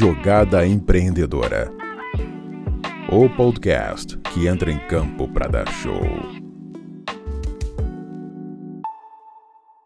Jogada Empreendedora. O podcast que entra em campo para dar show.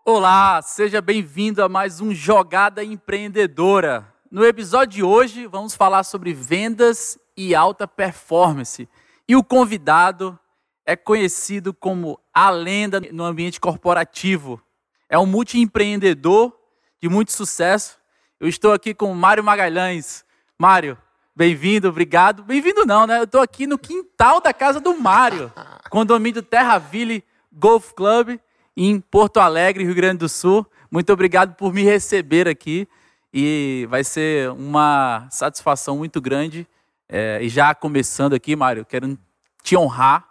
Olá, seja bem-vindo a mais um Jogada Empreendedora. No episódio de hoje, vamos falar sobre vendas e alta performance. E o convidado é conhecido como a lenda no ambiente corporativo. É um multiempreendedor de muito sucesso. Eu estou aqui com o Mário Magalhães. Mário, bem-vindo, obrigado. Bem-vindo não, né? Eu estou aqui no quintal da casa do Mário, condomínio Terra Ville Golf Club, em Porto Alegre, Rio Grande do Sul. Muito obrigado por me receber aqui e vai ser uma satisfação muito grande. É, e já começando aqui, Mário, quero te honrar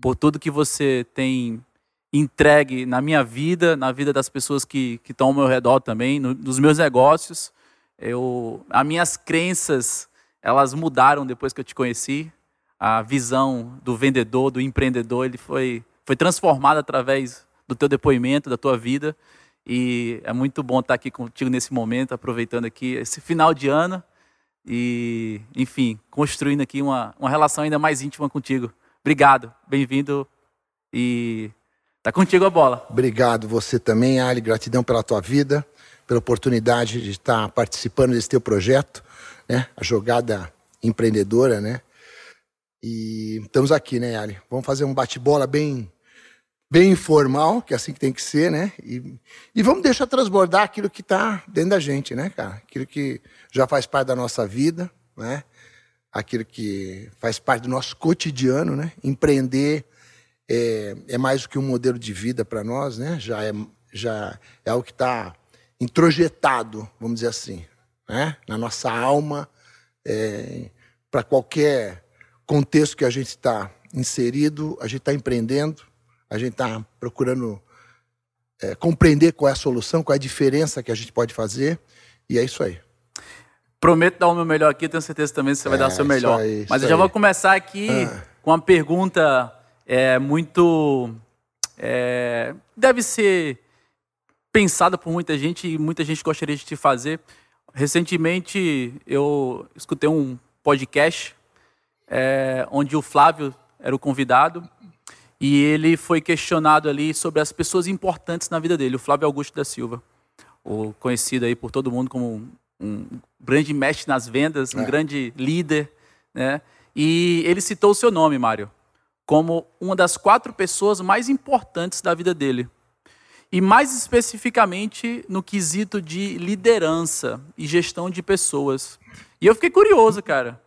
por tudo que você tem entregue na minha vida, na vida das pessoas que, que estão ao meu redor também, no, nos meus negócios. Eu, as minhas crenças, elas mudaram depois que eu te conheci. A visão do vendedor, do empreendedor, ele foi, foi transformada através do teu depoimento, da tua vida. E é muito bom estar aqui contigo nesse momento, aproveitando aqui esse final de ano e, enfim, construindo aqui uma, uma relação ainda mais íntima contigo. Obrigado, bem-vindo e tá contigo a bola. Obrigado você também, Ali. Gratidão pela tua vida, pela oportunidade de estar participando desse teu projeto, né? A jogada empreendedora, né? E estamos aqui, né, Ali? Vamos fazer um bate-bola bem bem informal, que é assim que tem que ser, né? E, e vamos deixar transbordar aquilo que está dentro da gente, né, cara? Aquilo que já faz parte da nossa vida, né? aquilo que faz parte do nosso cotidiano, né? Empreender é, é mais do que um modelo de vida para nós, né? Já é, já é algo que está introjetado, vamos dizer assim, né? Na nossa alma, é, para qualquer contexto que a gente está inserido, a gente está empreendendo, a gente está procurando é, compreender qual é a solução, qual é a diferença que a gente pode fazer, e é isso aí. Prometo dar o meu melhor aqui, tenho certeza também que você vai dar o seu melhor. Aí, Mas eu já vou começar aqui ah. com uma pergunta é, muito. É, deve ser pensada por muita gente e muita gente gostaria de te fazer. Recentemente eu escutei um podcast é, onde o Flávio era o convidado e ele foi questionado ali sobre as pessoas importantes na vida dele, o Flávio Augusto da Silva, o conhecido aí por todo mundo como um grande mestre nas vendas, um é. grande líder, né? E ele citou o seu nome, Mário, como uma das quatro pessoas mais importantes da vida dele. E mais especificamente no quesito de liderança e gestão de pessoas. E eu fiquei curioso, cara.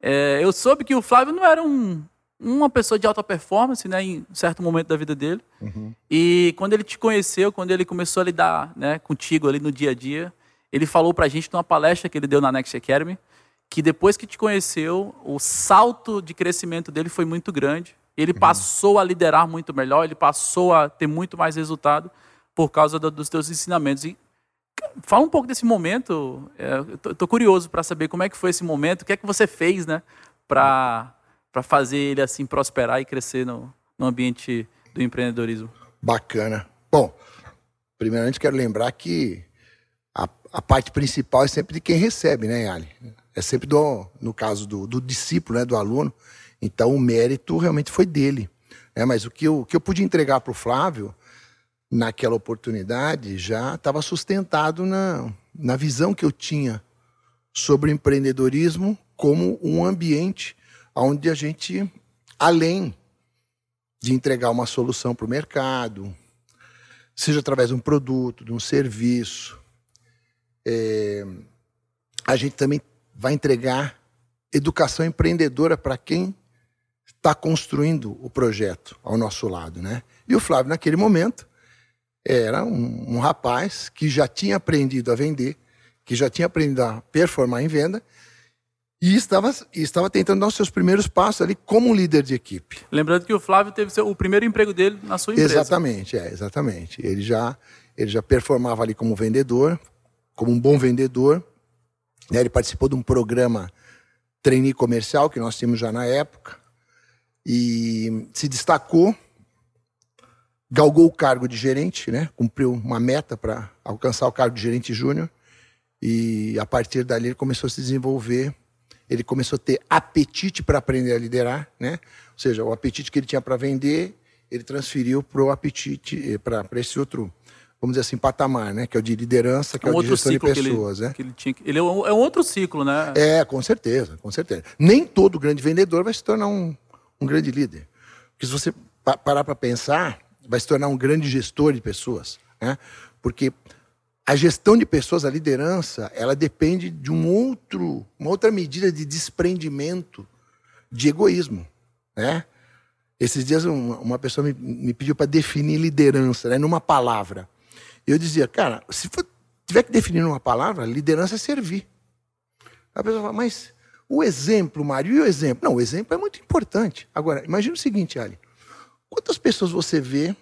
É, eu soube que o Flávio não era um, uma pessoa de alta performance, né, em certo momento da vida dele. Uhum. E quando ele te conheceu, quando ele começou a lidar, né, contigo ali no dia a dia, ele falou para a gente numa palestra que ele deu na Next Academy, que depois que te conheceu, o salto de crescimento dele foi muito grande. Ele uhum. passou a liderar muito melhor, ele passou a ter muito mais resultado por causa do, dos teus ensinamentos. E fala um pouco desse momento. É, tô, curioso para saber como é que foi esse momento, o que é que você fez, né, para para fazer ele assim prosperar e crescer no, no ambiente do empreendedorismo. Bacana. Bom, primeiramente quero lembrar que a, a parte principal é sempre de quem recebe, né, Ali? É sempre do, no caso do, do discípulo, né, do aluno. Então o mérito realmente foi dele. Né? Mas o que eu, que eu pude entregar para o Flávio naquela oportunidade já estava sustentado na, na visão que eu tinha sobre o empreendedorismo como um ambiente onde a gente, além de entregar uma solução para o mercado, seja através de um produto, de um serviço, é, a gente também vai entregar educação empreendedora para quem está construindo o projeto ao nosso lado, né? E o Flávio, naquele momento, era um, um, rapaz que já tinha aprendido a vender, que já tinha aprendido a performar em venda e estava, estava tentando dar os seus primeiros passos ali como líder de equipe. Lembrando que o Flávio teve seu, o primeiro emprego dele na sua empresa. Exatamente, é, exatamente. Ele já, ele já performava ali como vendedor, como um bom vendedor. Né? Ele participou de um programa trainee comercial que nós tínhamos já na época e se destacou, galgou o cargo de gerente, né? cumpriu uma meta para alcançar o cargo de gerente júnior E a partir dali ele começou a se desenvolver, ele começou a ter apetite para aprender a liderar, né? Ou seja, o apetite que ele tinha para vender, ele transferiu para o apetite, eh, para esse outro, vamos dizer assim, patamar, né? Que é o de liderança, que é, um é o de gestão de pessoas, ele, né? Que ele, tinha, ele é um, é um outro ciclo, né? É, com certeza, com certeza. Nem todo grande vendedor vai se tornar um, um grande líder. Porque se você parar para pensar, vai se tornar um grande gestor de pessoas, né? Porque a gestão de pessoas, a liderança, ela depende de um outro, uma outra medida de desprendimento de egoísmo, né? Esses dias uma, uma pessoa me, me pediu para definir liderança, né, numa palavra. Eu dizia, cara, se for, tiver que definir numa palavra, liderança é servir. A pessoa fala, mas o exemplo, Mário, e o exemplo? Não, o exemplo é muito importante. Agora, imagine o seguinte, Ali. Quantas pessoas você vê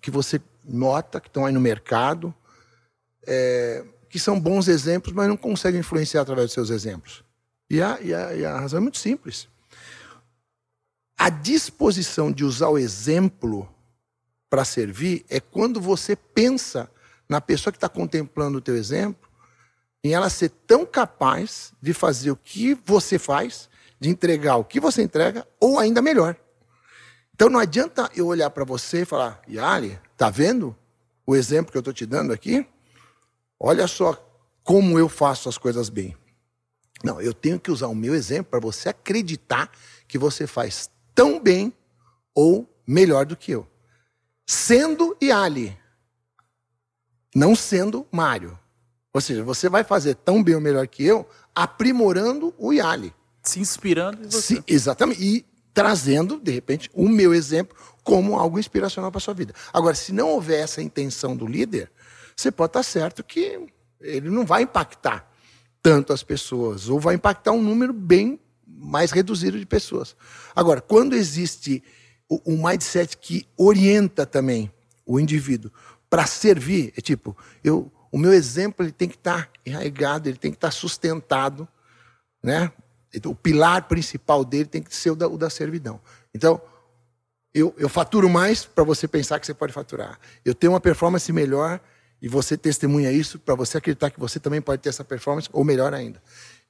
que você nota que estão aí no mercado, é, que são bons exemplos, mas não conseguem influenciar através dos seus exemplos? E a, e a, e a razão é muito simples. A disposição de usar o exemplo para servir é quando você pensa na pessoa que está contemplando o teu exemplo, em ela ser tão capaz de fazer o que você faz, de entregar o que você entrega, ou ainda melhor. Então não adianta eu olhar para você e falar, Yali, tá vendo o exemplo que eu estou te dando aqui? Olha só como eu faço as coisas bem. Não, eu tenho que usar o meu exemplo para você acreditar que você faz tão bem ou melhor do que eu. Sendo Yali, não sendo Mário. Ou seja, você vai fazer tão bem ou melhor que eu, aprimorando o Yali. Se inspirando em você. Se, exatamente. E trazendo, de repente, o meu exemplo como algo inspiracional para a sua vida. Agora, se não houver essa intenção do líder, você pode estar certo que ele não vai impactar tanto as pessoas, ou vai impactar um número bem mais reduzido de pessoas. Agora, quando existe um mindset que orienta também o indivíduo para servir, é tipo, eu, o meu exemplo ele tem que estar tá enraizado, ele tem que estar tá sustentado, né? Então, o pilar principal dele tem que ser o da, o da servidão. Então, eu, eu faturo mais para você pensar que você pode faturar. Eu tenho uma performance melhor e você testemunha isso para você acreditar que você também pode ter essa performance, ou melhor ainda.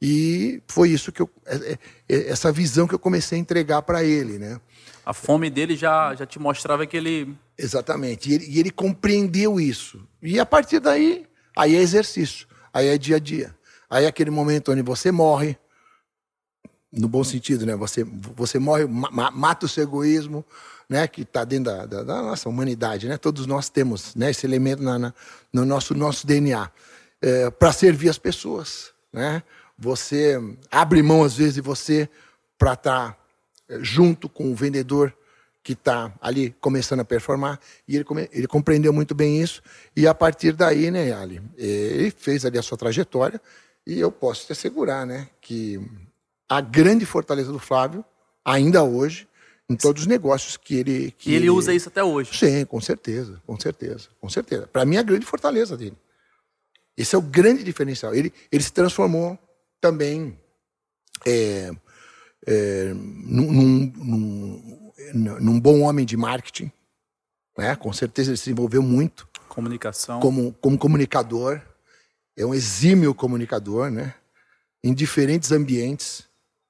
E foi isso que eu, é, é, é, essa visão que eu comecei a entregar para ele, né? A fome dele já, já te mostrava que ele. Exatamente. E ele, e ele compreendeu isso. E a partir daí, aí é exercício, aí é dia a dia. Aí é aquele momento onde você morre, no bom sentido, né? Você, você morre, ma, mata o seu egoísmo, né? Que está dentro da, da, da, nossa humanidade, né? Todos nós temos né? esse elemento na, na no nosso, nosso DNA é, para servir as pessoas, né? Você abre mão às vezes de você para estar tá, é, junto com o vendedor que está ali começando a performar e ele, ele compreendeu muito bem isso e a partir daí, né, Ali, ele fez ali a sua trajetória e eu posso te assegurar, né, que a grande fortaleza do Flávio, ainda hoje, em todos os negócios que ele. Que e ele usa isso até hoje. Sim, com certeza, com certeza, com certeza. Para mim, é a grande fortaleza dele. Esse é o grande diferencial. Ele, ele se transformou também é, é, num, num, num, bom homem de marketing. Né? Com certeza ele se envolveu muito. Comunicação. Como, como comunicador. É um exímio comunicador, né? Em diferentes ambientes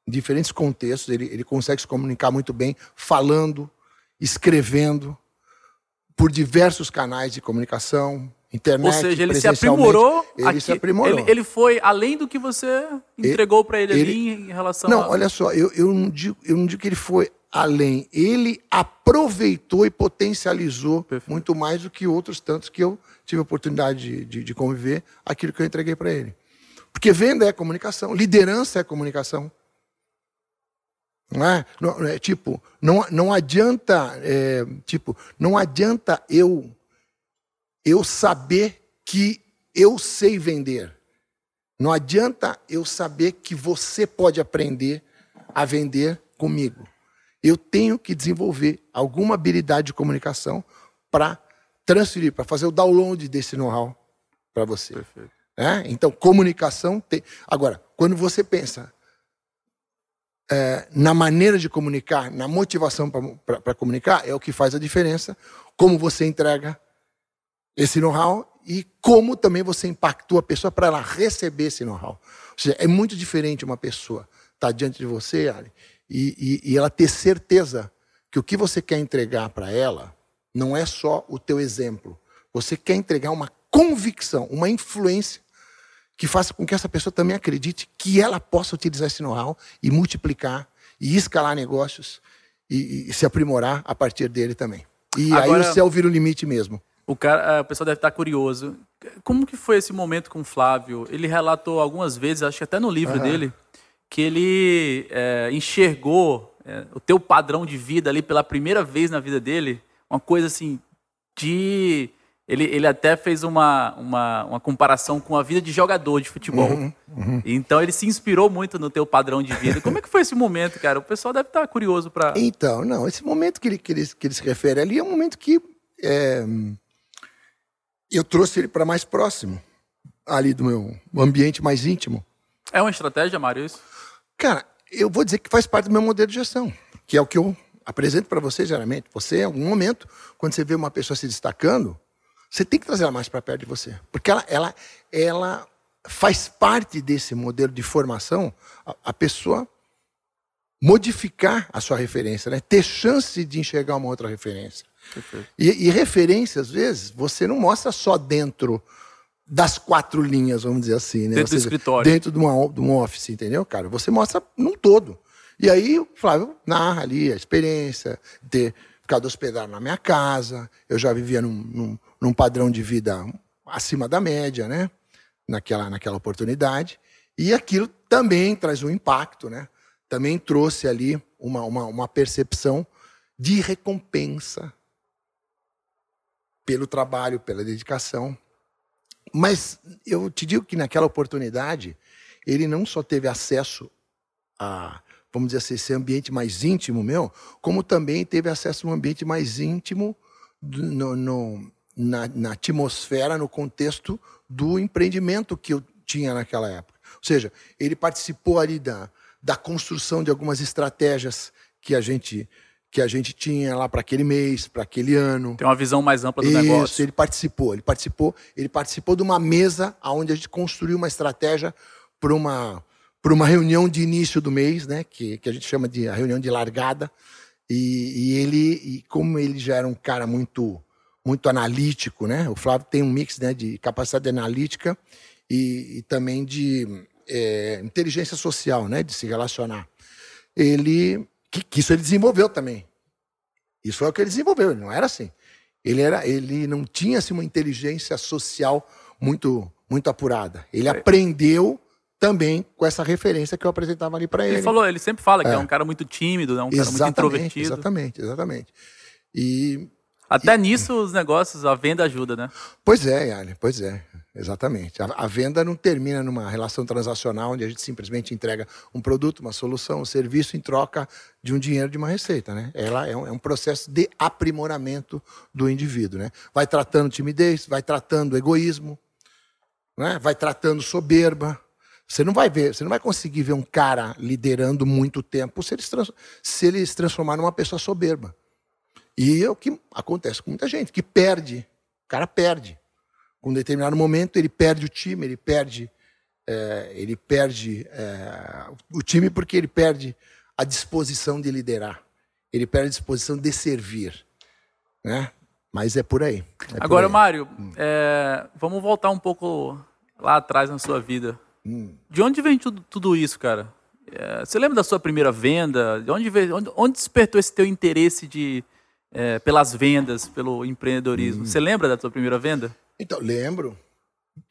em diferentes contextos, ele, ele consegue se comunicar muito bem, falando, escrevendo, por diversos canais de comunicação, internet, Ou seja, ele se aprimorou. Ele aqui, se aprimorou. Ele, ele, foi além do que você entregou para ele, ele, ali em relação Não, a... olha só, eu, eu, não digo, eu não digo que ele foi além. Ele aproveitou e potencializou Perfeito. muito mais do que outros tantos que eu tive a oportunidade de, de, de conviver aquilo que eu entreguei para ele. Porque venda é comunicação, liderança é comunicação. Não é? Não, é tipo, não, não adianta, é, tipo, não adianta eu eu saber que eu sei vender. Não adianta eu saber que você pode aprender a vender comigo. Eu tenho que desenvolver alguma habilidade de comunicação para transferir, para fazer o download desse know-how para você. É? Então, comunicação tem. Agora, quando você pensa é, na maneira de comunicar, na motivação para comunicar, é o que faz a diferença. Como você entrega esse know-how e como também você impactou a pessoa para ela receber esse know-how. Ou seja, é muito diferente uma pessoa estar tá diante de você, Ali, e, e, e ela ter certeza que o que você quer entregar para ela não é só o teu exemplo. Você quer entregar uma convicção, uma influência que faça com que essa pessoa também acredite que ela possa utilizar esse know-how e multiplicar e escalar negócios e, e, se aprimorar a partir dele também. E Agora, aí o céu vira o limite mesmo. O, cara, o pessoal deve estar curioso. Como que foi esse momento com o Flávio? Ele relatou algumas vezes, acho que até no livro uhum. dele, que ele é, enxergou é, o teu padrão de vida ali pela primeira vez na vida dele, uma coisa assim de ele, ele até fez uma, uma, uma comparação com a vida de jogador de futebol. Uhum, uhum. Então ele se inspirou muito no teu padrão de vida. Como é que foi esse momento, cara? O pessoal deve estar curioso para. Então, não, esse momento que ele, que, ele, que ele se refere ali é um momento que é, eu trouxe ele para mais próximo, ali do meu ambiente mais íntimo. É uma estratégia, Mário, isso? Cara, eu vou dizer que faz parte do meu modelo de gestão, que é o que eu apresento para você geralmente. Você, em algum momento, quando você vê uma pessoa se destacando, você tem que trazer ela mais para perto de você. Porque ela, ela, ela faz parte desse modelo de formação, a, a pessoa modificar a sua referência, né? ter chance de enxergar uma outra referência. E, e referência, às vezes, você não mostra só dentro das quatro linhas, vamos dizer assim. Né? Dentro seja, do escritório. Dentro de, uma, de um office, entendeu, cara? Você mostra num todo. E aí o Flávio narra ali a experiência, de ter ficado hospedado na minha casa, eu já vivia num, num, num padrão de vida acima da média, né? Naquela, naquela oportunidade. E aquilo também traz um impacto, né? Também trouxe ali uma, uma, uma percepção de recompensa pelo trabalho, pela dedicação. Mas eu te digo que naquela oportunidade, ele não só teve acesso a, vamos dizer assim, esse ambiente mais íntimo meu, como também teve acesso a um ambiente mais íntimo no, no, na, na atmosfera, no contexto do empreendimento que eu tinha naquela época. Ou seja, ele participou ali da, da construção de algumas estratégias que a gente que a gente tinha lá para aquele mês, para aquele ano. Tem uma visão mais ampla do Isso, negócio. ele participou, ele participou, ele participou de uma mesa onde a gente construiu uma estratégia para uma para uma reunião de início do mês, né, que, que a gente chama de a reunião de largada. E, e ele, e como ele já era um cara muito muito analítico, né? O Flávio tem um mix né, de capacidade analítica e, e também de é, inteligência social, né? De se relacionar. Ele que, que, isso ele desenvolveu também. Isso é o que ele desenvolveu. Ele não era assim. Ele era, ele não tinha assim, uma inteligência social muito muito apurada. Ele é. aprendeu também com essa referência que eu apresentava ali para ele. Ele falou, ele sempre fala que é, é um cara muito tímido, né? um cara exatamente, muito introvertido. Exatamente, exatamente. E até e... nisso os negócios, a venda ajuda, né? Pois é, Yali, pois é. Exatamente. A, a, venda não termina numa relação transacional onde a gente simplesmente entrega um produto, uma solução, um serviço em troca de um dinheiro, de uma receita. Né? Ela é um, é um processo de aprimoramento do indivíduo. Né? Vai tratando timidez, vai tratando egoísmo, né? vai tratando soberba. Você não vai ver, você não vai conseguir ver um cara liderando muito tempo se ele se, se, ele se transformar numa pessoa soberba. E é o que acontece com muita gente, que perde. O cara perde. Com um determinado momento, ele perde o time, ele perde, é, ele perde é, o time porque ele perde a disposição de liderar. Ele perde a disposição de servir. Né? Mas é por aí. É Agora, por aí. Mário, hum. vamos voltar um pouco lá atrás na sua vida. Hum. De onde vem tudo, tudo isso, cara? É, você lembra da sua primeira venda? De onde, veio, onde, onde despertou esse teu interesse de, é, pelas vendas, pelo empreendedorismo. Hum. Você lembra da sua primeira venda? Então, lembro.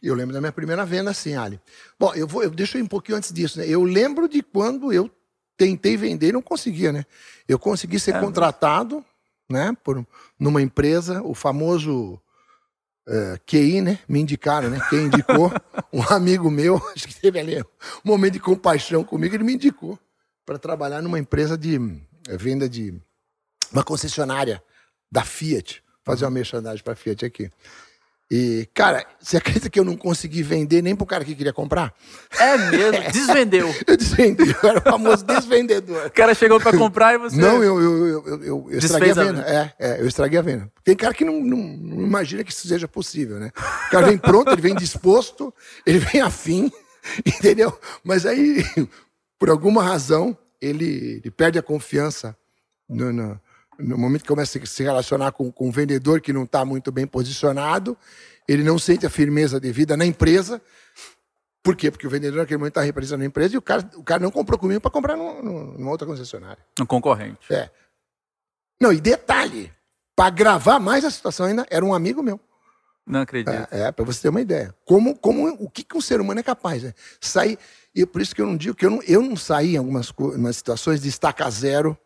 Eu lembro da minha primeira venda, sim, Ali. Bom, eu vou, eu deixo um pouquinho antes disso, né? Eu lembro de quando eu tentei vender e não conseguia, né? Eu consegui ser é, contratado, né, por numa empresa, o famoso uh, QI, né? Me indicaram, né? Quem indicou? um amigo meu, acho que teve ali um momento de compaixão comigo, ele me indicou para trabalhar numa empresa de eh, venda de uma concessionária da Fiat, fazer uma merchandising para a Fiat aqui. E, cara, você acredita que eu não consegui vender nem pro cara que queria comprar? É mesmo? Desvendeu. eu desvendi, eu era o famoso desvendedor. O cara chegou para comprar e você. Não, eu, eu, eu, eu, eu estraguei a venda. A é, é, eu estraguei a venda. Tem cara que não, não, não, imagina que isso seja possível, né? O cara vem pronto, ele vem disposto, ele vem afim, entendeu? Mas aí, por alguma razão, ele, ele perde a confiança no, no no momento que começa a se relacionar com, com um vendedor que não está muito bem posicionado, ele não sente a firmeza devida na empresa. Por quê? Porque o vendedor naquele momento está representando a empresa e o cara, o cara não comprou comigo para comprar no, numa outra concessionária. Um concorrente. É. Não, e detalhe, para gravar mais a situação ainda, era um amigo meu. Não acredito. É, é para você ter uma ideia. Como, como o que, que um ser humano é capaz, né? Sair. E por isso que eu não digo que eu não, eu não saí em algumas, algumas situações de estaca zero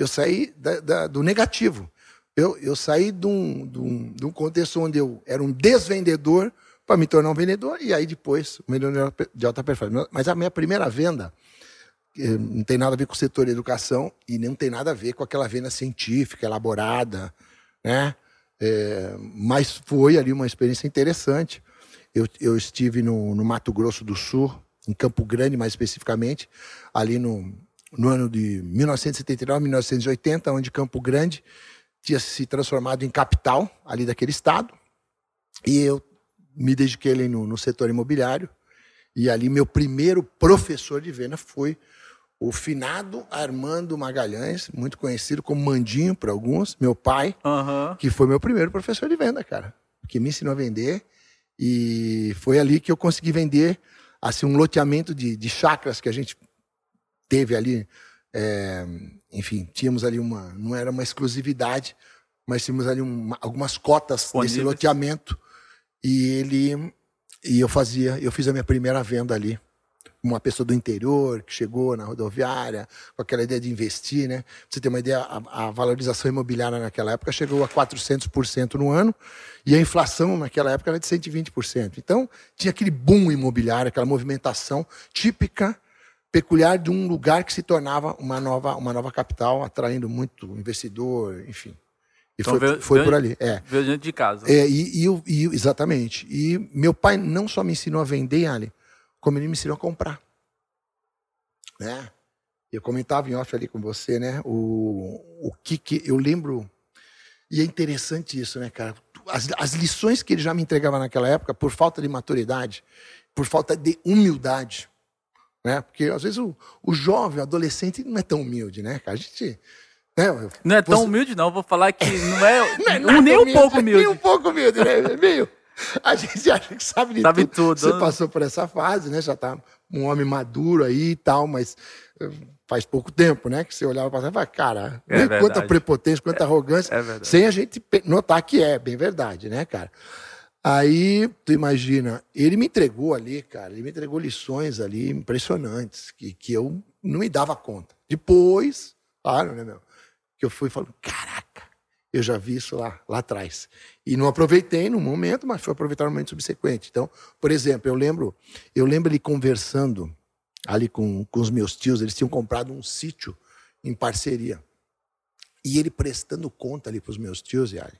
eu saí da, da, do negativo. Eu, eu saí de um, de, um, de um contexto onde eu era um desvendedor para me tornar um vendedor e aí depois um vendedor de alta performance. Mas a minha primeira venda não tem nada a ver com o setor educação e não tem nada a ver com aquela venda científica, elaborada, né? É, mas foi ali uma experiência interessante. Eu, eu estive no, no Mato Grosso do Sul, em Campo Grande mais especificamente, ali no, no ano de 1979, 1980, onde Campo Grande tinha se transformado em capital ali daquele estado. E eu me dediquei ali no, no setor imobiliário. E ali meu primeiro professor de venda foi o finado Armando Magalhães, muito conhecido como Mandinho para alguns, meu pai, uhum. que foi meu primeiro professor de venda, cara, que me ensinou a vender. E foi ali que eu consegui vender assim um loteamento de, de chacras que a gente teve ali, é, enfim, tínhamos ali uma, não era uma exclusividade, mas tínhamos ali uma, algumas cotas desse loteamento e ele e eu fazia, eu fiz a minha primeira venda ali. Uma pessoa do interior que chegou na rodoviária com aquela ideia de investir, né? Pra você ter uma ideia, a, a valorização imobiliária naquela época chegou a 400% no ano e a inflação naquela época era de 120%. Então, tinha aquele boom imobiliário, aquela movimentação típica peculiar de um lugar que se tornava uma nova, uma nova capital, atraindo muito investidor, enfim. E então, foi, veio, foi veio, por ali. É. Veio dentro de casa. É, e, e, e, exatamente. E meu pai não só me ensinou a vender, Ali, como ele me ensinou a comprar. Né? Eu comentava em off ali com você, né? O, o que, que eu lembro. E é interessante isso, né, cara? As, as lições que ele já me entregava naquela época, por falta de maturidade, por falta de humildade, né? Porque às vezes o, o jovem, o adolescente, não é tão humilde, né? A gente. Né? Não é tão Você... humilde, não. Vou falar que não é, não é nem um pouco humilde. Nem um pouco humilde, né? Meio. A gente acha que sabe de sabe tudo. tudo. Você passou por essa fase, né? Já tá um homem maduro aí e tal, mas eh, faz pouco tempo, né? Que você olhava para trás e falava, cara, é quanta prepotência, quanta arrogância, é, é sem a gente notar que é, bem verdade, né, cara? Aí, tu imagina, ele me entregou ali, cara, ele me entregou lições ali impressionantes, que, que eu não me dava conta. Depois, claro, né, meu? Que eu fui falando, caraca, eu já vi isso lá, lá atrás. E não aproveitei no momento, mas foi aproveitar no momento subsequente. Então, por exemplo, eu lembro, eu lembro ele conversando ali com, com os meus tios, eles tinham comprado um sítio em parceria. E ele prestando conta ali para os meus tios, Yari,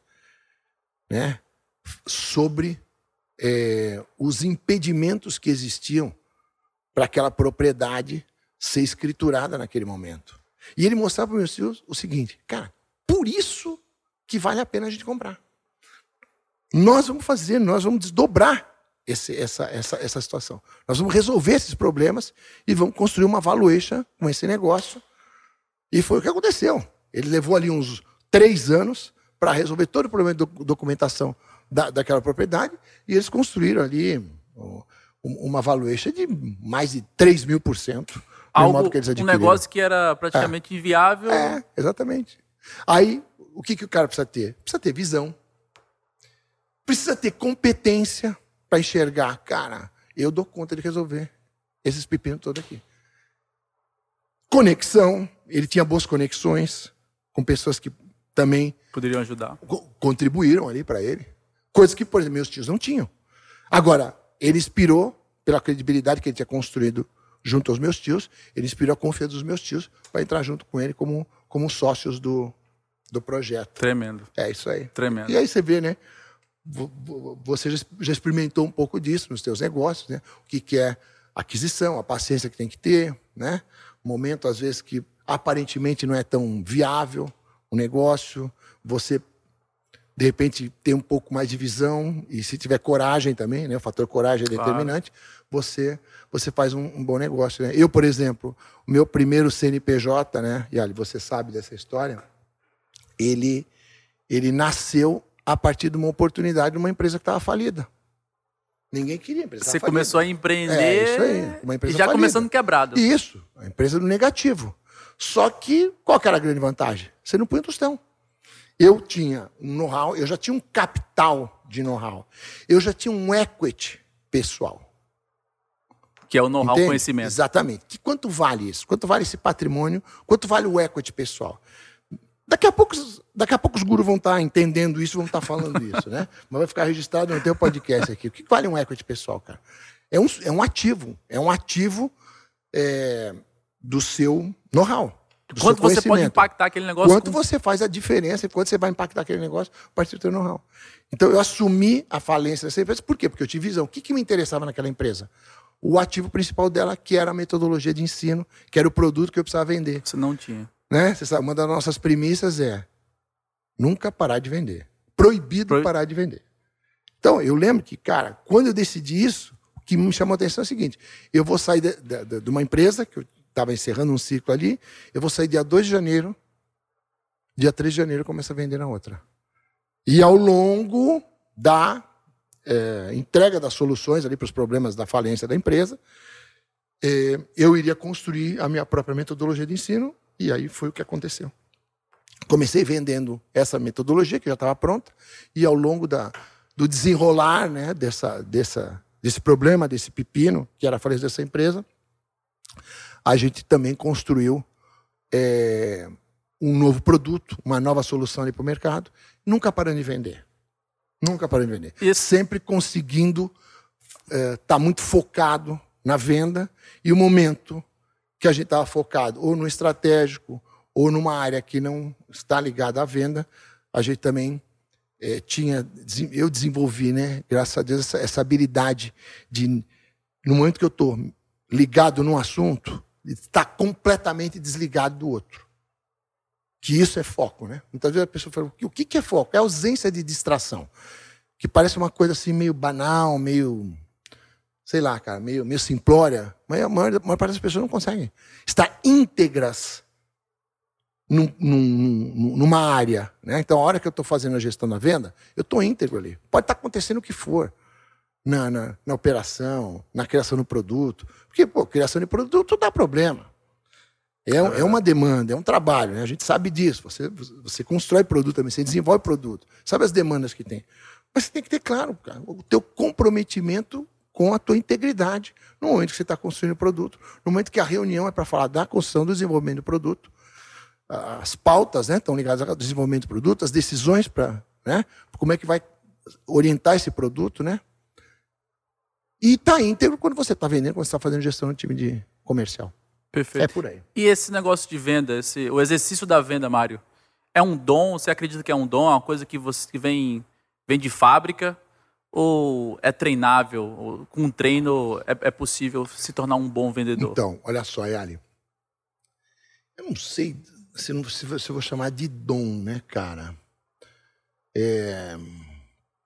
né? Sobre é, os impedimentos que existiam para aquela propriedade ser escriturada naquele momento. E ele mostrava para meus filhos o seguinte, cara, por isso que vale a pena a gente comprar. Nós vamos fazer, nós vamos desdobrar esse, essa, essa, essa situação. Nós vamos resolver esses problemas e vamos construir uma valuation com esse negócio. E foi o que aconteceu. Ele levou ali uns três anos para resolver todo o problema de documentação da, daquela propriedade, e eles construíram ali uma valuation de mais de 3 mil por cento. Algo, que eles um negócio que era praticamente é. inviável. É, exatamente. Aí, o que, que o cara precisa ter? Precisa ter visão. Precisa ter competência para enxergar. Cara, eu dou conta de resolver esses pepinos todos aqui. Conexão. Ele tinha boas conexões com pessoas que também poderiam ajudar. Contribuíram ali para ele. Coisa que, por exemplo, meus tios não tinham. Agora, ele inspirou, pela credibilidade que ele tinha construído junto aos meus tios, ele inspirou a confiança dos meus tios para entrar junto com ele como, como sócios do, do projeto. Tremendo. É isso aí. Tremendo. E aí você vê, né? você já experimentou um pouco disso nos seus negócios, né? O que, que é aquisição, a paciência que tem que ter, né? Momento às vezes que aparentemente não é tão viável o negócio, você de repente tem um pouco mais de visão e se tiver coragem também, né? O fator coragem é determinante. Claro. Você você faz um, um, bom negócio, né? Eu, por exemplo, o meu primeiro CNPJ, né? E olha, você sabe dessa história. Ele ele nasceu a partir de uma oportunidade de uma empresa que estava falida. Ninguém queria empresa. Você começou a empreender é, isso aí, uma empresa e já falida. começando quebrado. Isso, a empresa do negativo. Só que qual que era a grande vantagem? Você não punha tostão. Eu tinha um know-how, eu já tinha um capital de know-how. Eu já tinha um equity pessoal. Que é o know-how, conhecimento. Exatamente. Que quanto vale isso? Quanto vale esse patrimônio? Quanto vale o equity pessoal? Daqui a pouco, daqui a pouco os gurus vão estar tá entendendo isso, vão estar tá falando isso, né? Mas vai ficar registrado no teu podcast aqui. O que vale um equity pessoal, cara? É um, é um ativo. É um ativo é, do seu know-how. Quanto você pode impactar aquele negócio? Quanto com... você faz a diferença, quanto você vai impactar aquele negócio a partir do seu know-how. Então, eu assumi a falência dessa empresa. Por quê? Porque eu tive visão. O que, que me interessava naquela empresa? O ativo principal dela, que era a metodologia de ensino, que era o produto que eu precisava vender. Você não tinha. Né? Você sabe, uma das nossas premissas é nunca parar de vender. Proibido Pro... parar de vender. Então, eu lembro que, cara, quando eu decidi isso, o que me chamou a atenção é o seguinte: eu vou sair de, de, de uma empresa, que eu estava encerrando um ciclo ali, eu vou sair dia 2 de janeiro, dia 3 de janeiro eu começo a vender na outra. E ao longo da é, entrega das soluções ali para os problemas da falência da empresa, é, eu iria construir a minha própria metodologia de ensino e aí foi o que aconteceu. Comecei vendendo essa metodologia que já estava pronta e ao longo da, do desenrolar né, dessa, dessa, desse problema, desse pepino, que era a falência dessa empresa, a gente também construiu é, um novo produto, uma nova solução ali para o mercado, nunca parando de vender. Nunca parando de vender. E sempre conseguindo estar é, tá muito focado na venda e o momento que a gente estava focado ou no estratégico ou numa área que não está ligada à venda, a gente também é, tinha, eu desenvolvi, né, graças a Deus, essa, essa habilidade de, no momento que eu estou ligado num assunto, estar completamente desligado do outro. Que isso é foco, né? Muitas vezes a pessoa fala, o que é foco? É ausência de distração. Que parece uma coisa assim meio banal, meio sei lá, cara, meio, meio simplória, mas a maior, a maior parte das pessoas não conseguem estar íntegras num, num, numa área. Né? Então, a hora que eu estou fazendo a gestão da venda, eu estou íntegro ali. Pode estar tá acontecendo o que for. Na, na, na, operação, na criação do produto. Porque, pô, criação de produto dá problema. É, é uma demanda, é um trabalho, né? a gente sabe disso. Você, você constrói produto também, você desenvolve produto. Sabe as demandas que tem. Mas você tem que ter claro, cara, o teu comprometimento com a tua integridade no momento que você está construindo o produto, no momento que a reunião é para falar da construção do desenvolvimento do produto, as pautas né, estão ligadas ao desenvolvimento do produto, as decisões para né, como é que vai orientar esse produto, né? E está íntegro quando você está vendendo, quando você está fazendo gestão no time de comercial. Perfeito. É por aí. E esse negócio de venda, esse, o exercício da venda, Mário, é um dom? Você acredita que é um dom? É uma coisa que, você, que vem, vem de fábrica? Ou é treinável? Ou com um treino é, é, possível se tornar um bom vendedor? Então, olha só, Yali. Eu não sei se, não, se, eu vou chamar de dom, né, cara? É,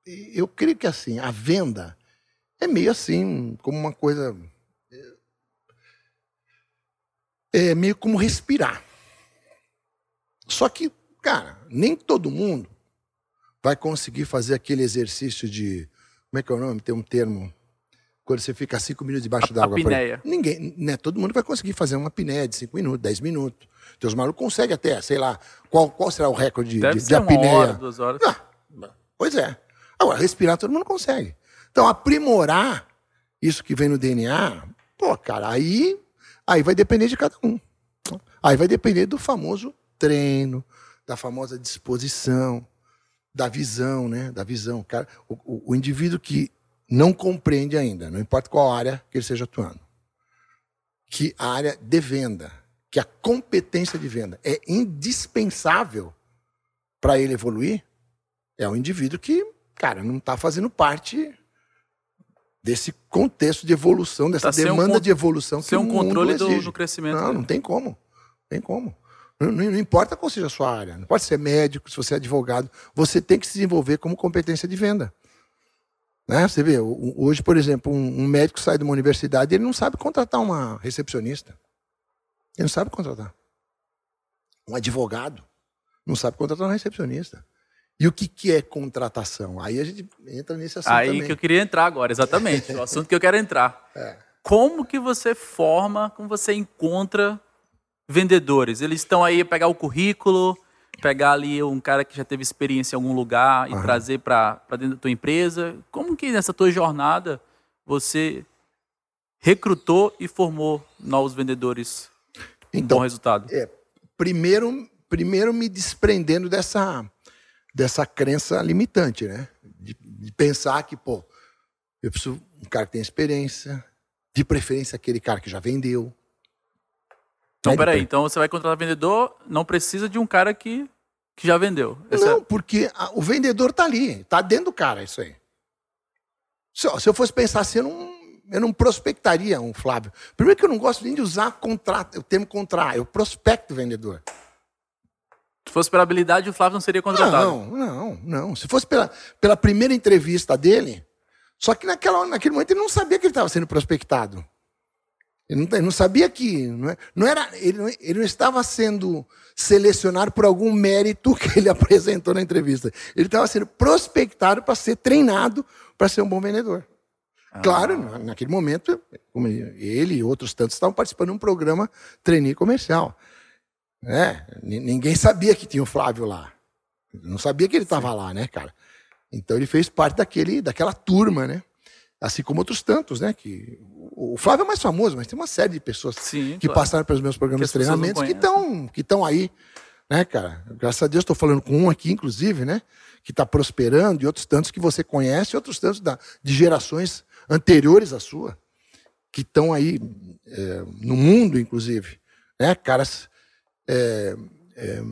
eu creio que assim, a venda é meio assim, como uma coisa. É meio como respirar. Só que, cara, nem todo mundo vai conseguir fazer aquele exercício de como é que é o nome? Tem um termo. Quando você fica cinco minutos debaixo d'água. Apneia. Ninguém, né? Todo mundo vai conseguir fazer uma apneia de cinco minutos, dez minutos. Teus malucos conseguem até, sei lá, qual, qual será o recorde Deve de, de apneia? Uma hora, duas horas. Ah, pois é. Agora, respirar todo mundo consegue. Então, aprimorar isso que vem no DNA, pô, cara, aí, aí vai depender de cada um. Aí vai depender do famoso treino, da famosa disposição da visão, né? Da visão. Cara, o, o, indivíduo que não compreende ainda, não importa qual área que ele esteja atuando, que a área de venda, que a competência de venda é indispensável para ele evoluir, é um indivíduo que cara, não está fazendo parte desse contexto de evolução, dessa tá demanda um, de evolução que sem um controle do, do, crescimento. Não, não tem como. Não tem como. Não, não, importa qual seja a sua área, não pode ser médico, se você é advogado, você tem que se desenvolver como competência de venda. Né? Você vê, hoje, por exemplo, um, um médico sai de uma universidade, ele não sabe contratar uma recepcionista. Ele não sabe contratar. Um advogado não sabe contratar um recepcionista. E o que, que é contratação? Aí a gente entra nesse assunto Aí também. que eu queria entrar agora, exatamente. o assunto que eu quero entrar. É. Como que você forma, como você encontra vendedores? Eles estão aí a pegar o currículo, pegar ali um cara que já teve experiência em algum lugar e uhum. trazer para dentro da tua empresa. Como que nessa tua jornada você recrutou e formou novos vendedores com então, bom resultado? É, primeiro, primeiro me desprendendo dessa dessa crença limitante, né? De, de, pensar que, pô, eu preciso um cara que tem experiência, de preferência aquele cara que já vendeu. Então, né? peraí, então você vai contratar vendedor, não precisa de um cara que, que já vendeu. Essa não, é... porque a, o vendedor tá ali, tá dentro do cara, isso aí. Se, se eu fosse pensar assim, eu não, eu não prospectaria um Flávio. Primeiro que eu não gosto nem de usar contrato, o termo contrato, eu prospecto vendedor. Se fosse pela habilidade, o Flávio não seria contratado. Não, não, não. Se fosse pela, pela primeira entrevista dele, só que naquela, naquele momento ele não sabia que ele estava sendo prospectado. Ele não, ele não sabia que. Não, é, não era, ele, não, ele não estava sendo selecionado por algum mérito que ele apresentou na entrevista. Ele estava sendo prospectado para ser treinado para ser um bom vendedor. Ah. Claro, naquele momento, ele e outros tantos estavam participando de um programa trainee comercial. É, ninguém sabia que tinha o Flávio lá. Não sabia que ele estava lá, né, cara? Então ele fez parte daquele, daquela turma, né? Assim como outros tantos, né? Que o Flávio é mais famoso, mas tem uma série de pessoas Sim, que claro. passaram pelos meus programas de treinamentos que estão que estão aí, né, cara? Graças a Deus estou falando com um aqui, inclusive, né? Que está prosperando e outros tantos que você conhece, outros tantos da, de gerações anteriores à sua, que estão aí é, no mundo, inclusive, né? Caras é, é,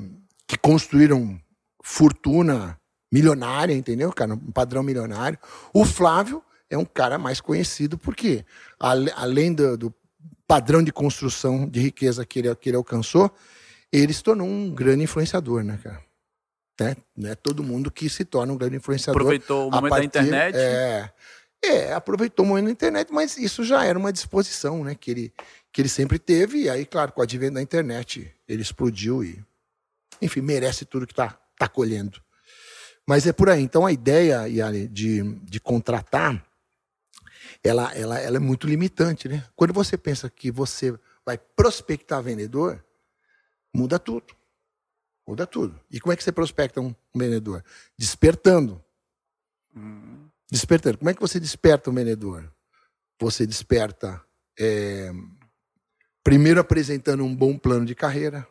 que construíram fortuna milionária, entendeu, cara? Um padrão milionário. O Flávio é um cara mais conhecido porque, além do, do padrão de construção de riqueza que ele, que ele alcançou, ele se tornou um grande influenciador, né, cara? Né? Não é todo mundo que se torna um grande influenciador. Aproveitou o momento partir, da internet. É, é, aproveitou o momento da internet, mas isso já era uma disposição, né? Que ele, que ele sempre teve, e aí, claro, com o advento da internet, ele explodiu e, enfim, merece tudo que está tá colhendo. Mas é por aí. Então, a ideia, Yali, de, de contratar, ela, ela, ela é muito limitante, né? Quando você pensa que você vai prospectar vendedor, muda tudo. Muda tudo. E como é que você prospecta um vendedor? Despertando. Hum. Despertando. Como é que você desperta um vendedor? Você desperta é, Primeiro apresentando um bom plano de carreira.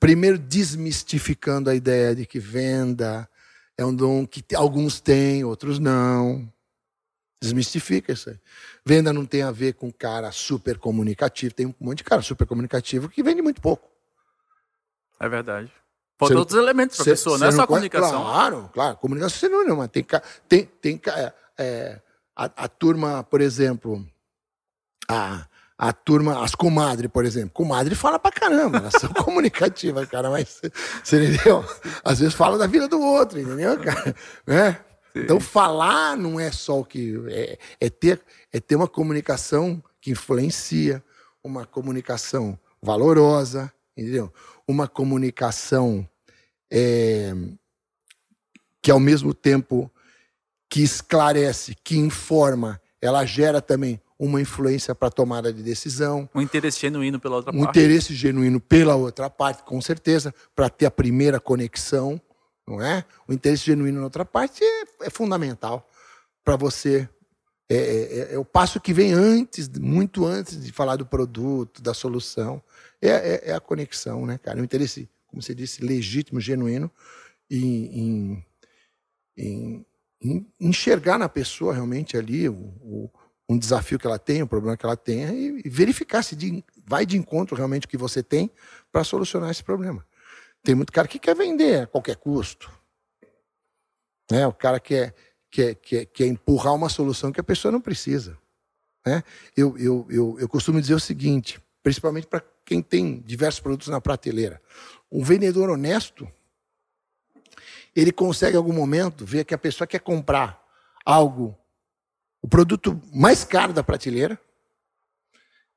Primeiro desmistificando a ideia de que venda é um dom que alguns têm, outros não. Desmistifica isso aí. Venda não tem a ver com cara super comunicativo. Tem um monte de cara super comunicativo que vende muito pouco. É verdade. Faltam outros elementos a pessoa, não é só a comunicação. Claro, claro. Comunicação você não, mas tem, tem, tem é, é, a, a, turma, por exemplo, a, a turma, as comadres, por exemplo. Comadre fala pra caramba, elas são comunicativas, cara, mas você entendeu? Às vezes fala da vida do outro, entendeu, cara? Né? Então, falar não é só o que. É, é, ter, é ter uma comunicação que influencia, uma comunicação valorosa, entendeu? Uma comunicação é, que, ao mesmo tempo que esclarece, que informa, ela gera também uma influência para a tomada de decisão. Um interesse genuíno pela outra um parte. Um interesse genuíno pela outra parte, com certeza, para ter a primeira conexão, não é? O interesse genuíno na outra parte é, é fundamental para você. É, é, é, é, o passo que vem antes, muito antes de falar do produto, da solução. É, é, é a conexão, né, cara? O interesse, como você disse, legítimo, genuíno em, em, em, enxergar na pessoa realmente ali o, o um desafio que ela tem, um problema que ela tenha e, verificar se de, vai de encontro realmente o que você tem para solucionar esse problema. Tem muito cara que quer vender a qualquer custo. Né? O cara quer, que é, que, é, que é empurrar uma solução que a pessoa não precisa. Né? Eu, eu, eu, eu costumo dizer o seguinte, principalmente para quem tem diversos produtos na prateleira. Um vendedor honesto, ele consegue em algum momento ver que a pessoa quer comprar algo, o produto mais caro da prateleira,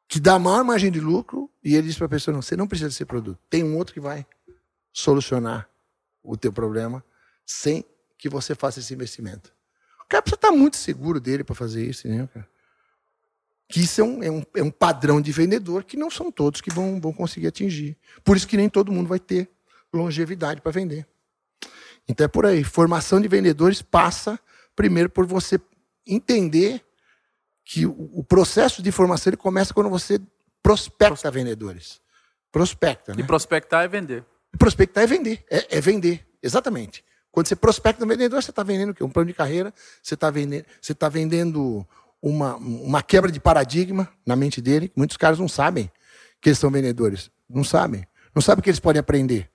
que dá a maior margem de lucro, e ele diz para a pessoa: não, você não precisa desse produto, tem um outro que vai solucionar o teu problema sem que você faça esse investimento. O cara precisa estar muito seguro dele para fazer isso, né, cara? Que isso é um, é, um, é um padrão de vendedor que não são todos que vão, vão conseguir atingir. Por isso que nem todo mundo vai ter longevidade para vender. Então é por aí. Formação de vendedores passa primeiro por você entender que o, processo de formação ele começa quando você prospecta vendedores. Prospecta, né? E prospectar é vender. Prospectar é vender. É, é vender, exatamente. Quando você prospecta um vendedor, você está vendendo o quê? Um plano de carreira, você está vendendo, tá vendendo uma, uma quebra de paradigma na mente dele. Muitos caras não sabem que eles são vendedores. Não sabem. Não sabem que eles podem aprender.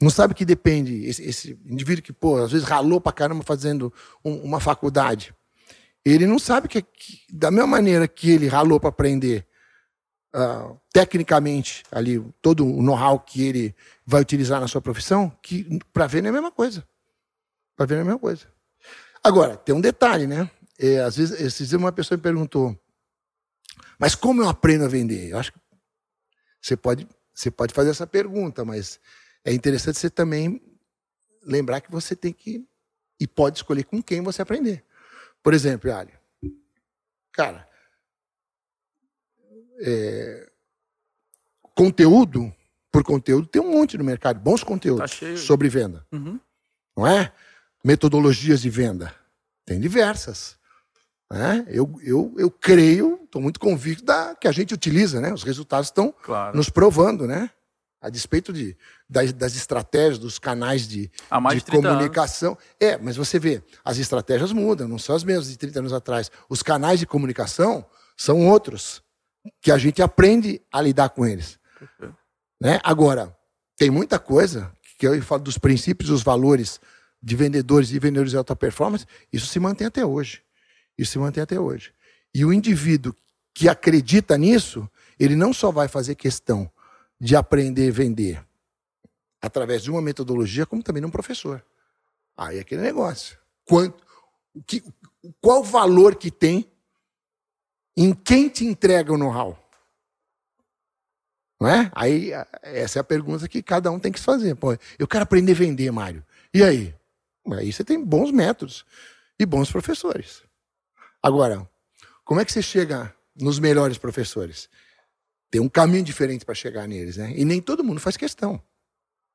Não sabe que depende. Esse, esse indivíduo que, pô, às vezes ralou pra caramba fazendo um, uma faculdade. Ele não sabe que, que, da mesma maneira que ele ralou para aprender uh, tecnicamente ali todo o know-how que ele vai utilizar na sua profissão, que para ver não é a mesma coisa. Para ver não é a mesma coisa. Agora, tem um detalhe, né? É, às vezes, esses dias uma pessoa me perguntou, mas como eu aprendo a vender? Eu acho que você pode, você pode fazer essa pergunta, mas é interessante você também lembrar que você tem que e pode escolher com quem você aprender. Por exemplo, Ali, cara, é, conteúdo por conteúdo tem um monte no mercado, bons conteúdos tá sobre venda, uhum. não é? Metodologias de venda tem diversas. Né? Eu, eu, eu creio, estou muito convicto da que a gente utiliza, né? Os resultados estão claro. nos provando, né? a despeito de, das, das estratégias, dos canais de, de, de comunicação. Anos. É, mas você vê, as estratégias mudam, não são as mesmas de 30 anos atrás. Os canais de comunicação são outros, que a gente aprende a lidar com eles. Né? Agora, tem muita coisa, que eu falo dos princípios os valores de vendedores e vendedores de alta performance, isso se mantém até hoje. Isso se mantém até hoje. E o indivíduo que acredita nisso, ele não só vai fazer questão de aprender a vender através de uma metodologia, como também de um professor. Aí é aquele negócio. Quanto, que, qual o valor que tem em quem te entrega o know-how? Não é? Aí essa é a pergunta que cada um tem que se fazer. Pô, eu quero aprender a vender, Mário. E aí? Aí você tem bons métodos e bons professores. Agora, como é que você chega nos melhores professores? Tem um caminho diferente para chegar neles, né? E nem todo mundo faz questão.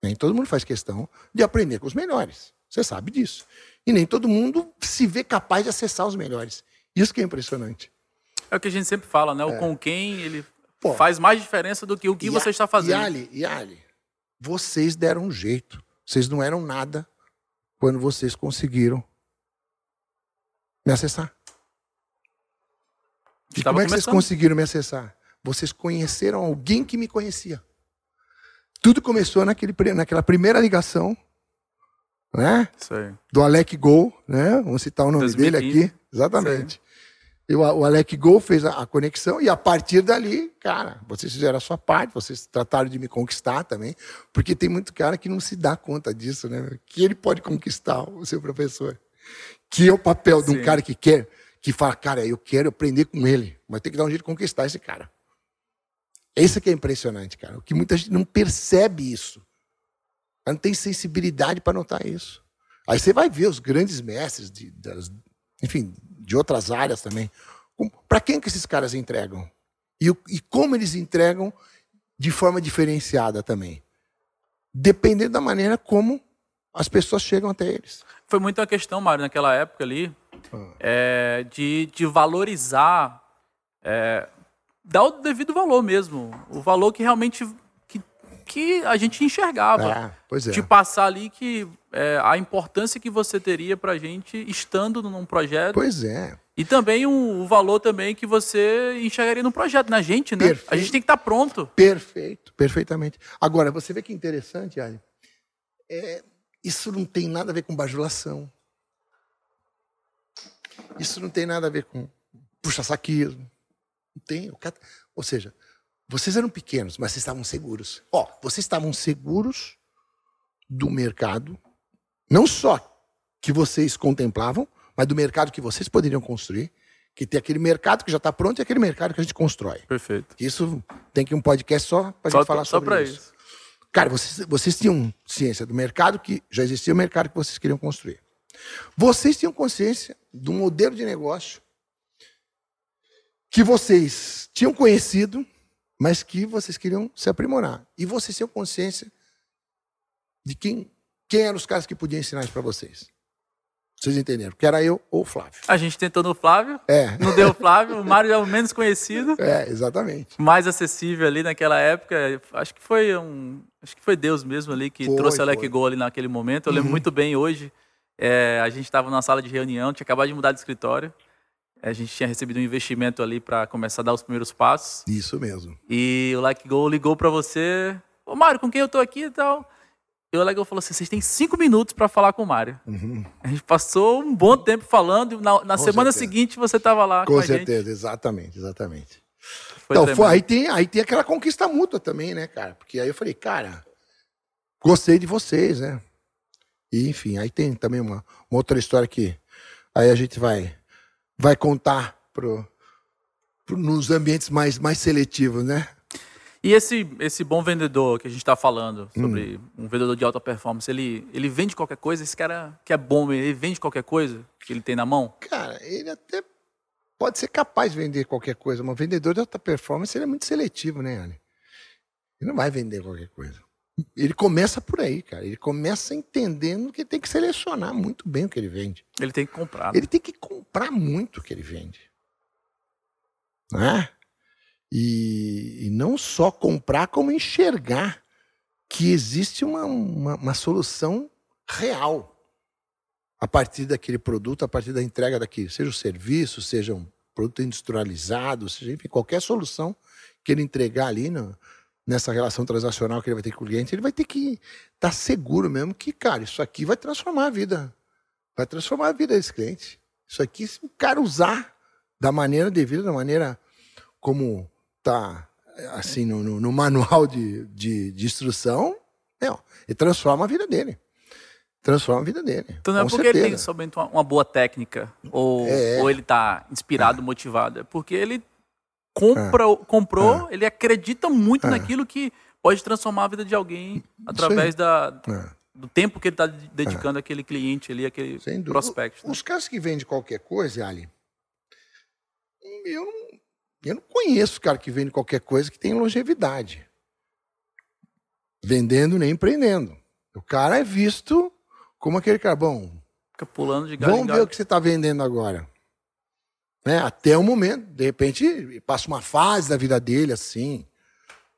Nem todo mundo faz questão de aprender com os melhores. Você sabe disso. E nem todo mundo se vê capaz de acessar os melhores. Isso que é impressionante. É o que a gente sempre fala, né? O é. com quem ele Pô, faz mais diferença do que o que você a, está fazendo. E Ali, e Ali, vocês deram um jeito. Vocês não eram nada quando vocês conseguiram me acessar. E como é que vocês conseguiram me acessar? vocês conheceram alguém que me conhecia. Tudo começou naquele, naquela primeira ligação, né? Do Alec Gol, né? Vamos citar o nome 2015. dele aqui. Exatamente. O, Alec Gol fez a, a, conexão e a partir dali, cara, vocês fizeram a sua parte, vocês trataram de me conquistar também, porque tem muito cara que não se dá conta disso, né? Que ele pode conquistar o seu professor. Que é o papel Sim. de um cara que quer, que fala, cara, eu quero aprender com ele, mas tem que dar um jeito de conquistar esse cara. Esse que é impressionante, cara. O que muita gente não percebe isso. Não tem sensibilidade para notar isso. Aí você vai ver os grandes mestres, de, das, enfim, de outras áreas também. Para quem que esses caras entregam? E, e como eles entregam de forma diferenciada também. Dependendo da maneira como as pessoas chegam até eles. Foi muito a questão, Mário, naquela época ali, ah. é, de, de valorizar é, dá o devido valor mesmo. O valor que realmente que, a gente enxergava. É, é. De passar ali que é, a importância que você teria para a gente estando num projeto. Pois é. E também o, o, valor também que você enxergaria no projeto, na gente, né? Perfeito. A gente tem que estar tá pronto. Perfeito, perfeitamente. Agora, você vê que interessante, Ali. É, isso não tem nada a ver com bajulação. Isso não tem nada a ver com puxa-saquismo. Não tem. Ou seja, vocês eram pequenos, mas vocês estavam seguros. Ó, vocês estavam seguros do mercado, não só que vocês contemplavam, mas do mercado que vocês poderiam construir, que tem aquele mercado que já está pronto e aquele mercado que a gente constrói. Perfeito. Isso tem que um podcast só para a gente falar sobre só isso. isso. Cara, vocês, vocês tinham ciência do mercado que já existia o mercado que vocês queriam construir. Vocês tinham consciência do modelo de negócio que vocês tinham conhecido, mas que vocês queriam se aprimorar. E vocês tinham consciência de quem, quem eram os caras que podiam ensinar isso para vocês. Vocês entenderam? Que era eu ou o Flávio. A gente tentou no Flávio. É. Não deu o Flávio. O Mário é o menos conhecido. É, exatamente. Mais acessível ali naquela época. Acho que foi um. Acho que foi Deus mesmo ali que foi, trouxe a Leque Gol ali naquele momento. Eu lembro uhum. muito bem hoje. É, a gente estava na sala de reunião, tinha acabado de mudar de escritório. A gente tinha recebido um investimento ali para começar a dar os primeiros passos. Isso mesmo. E o Like Go ligou para você. Ô, Mário, com quem eu tô aqui e tal? E o Legal falou assim: vocês têm cinco minutos para falar com o Mário. Uhum. A gente passou um bom tempo falando, e na, na semana certeza. seguinte você estava lá com, com a certeza, exatamente, exatamente. Foi então, foi, aí, tem, aí tem aquela conquista mútua também, né, cara? Porque aí eu falei, cara, gostei de vocês, né? E, enfim, aí tem também uma, uma outra história que aí a gente vai, vai contar pro, pro, nos ambientes mais, mais seletivos, né? E esse, esse bom vendedor que a gente está falando, sobre hum. um vendedor de alta performance, ele, ele vende qualquer coisa? Esse cara que é bom, ele vende qualquer coisa que ele tem na mão? Cara, ele até pode ser capaz de vender qualquer coisa, mas vendedor de alta performance ele é muito seletivo, né, Ali? Ele não vai vender qualquer coisa. Ele começa por aí, cara. Ele começa entendendo que tem que selecionar muito bem o que ele vende. Ele tem que comprar. Ele tem que comprar muito o que ele vende. Não é? E, e não só comprar, como enxergar que existe uma, uma, uma solução real a partir daquele produto, a partir da entrega daquele, seja o serviço, seja um produto industrializado, seja enfim, qualquer solução que ele entregar ali no, nessa relação transacional que ele vai ter com o cliente, ele vai ter que estar tá seguro mesmo que, cara, isso aqui vai transformar a vida. Vai transformar a vida desse cliente. Isso aqui, se o cara usar da maneira devida, da maneira como está assim no, no, no, manual de, de, de instrução, é, ó, ele transforma a vida dele. Transforma a vida dele. Então não é porque certeza. ele tem somente uma, uma boa técnica, ou, é, ou ele está inspirado, é. motivado. É porque ele compra, é. comprou, é. ele acredita muito é. naquilo que pode transformar a vida de alguém através da, é. do tempo que ele está dedicando àquele cliente ali, aquele prospecto. Né? Os caras que vendem qualquer coisa, Ali, eu não eu não conheço cara que vende qualquer coisa que tem longevidade. Vendendo nem empreendendo. O cara é visto como aquele cara, bom, Fica pulando de galho Vamos ver o que você está vendendo agora. Né? Até o momento, de repente, passa uma fase da vida dele assim.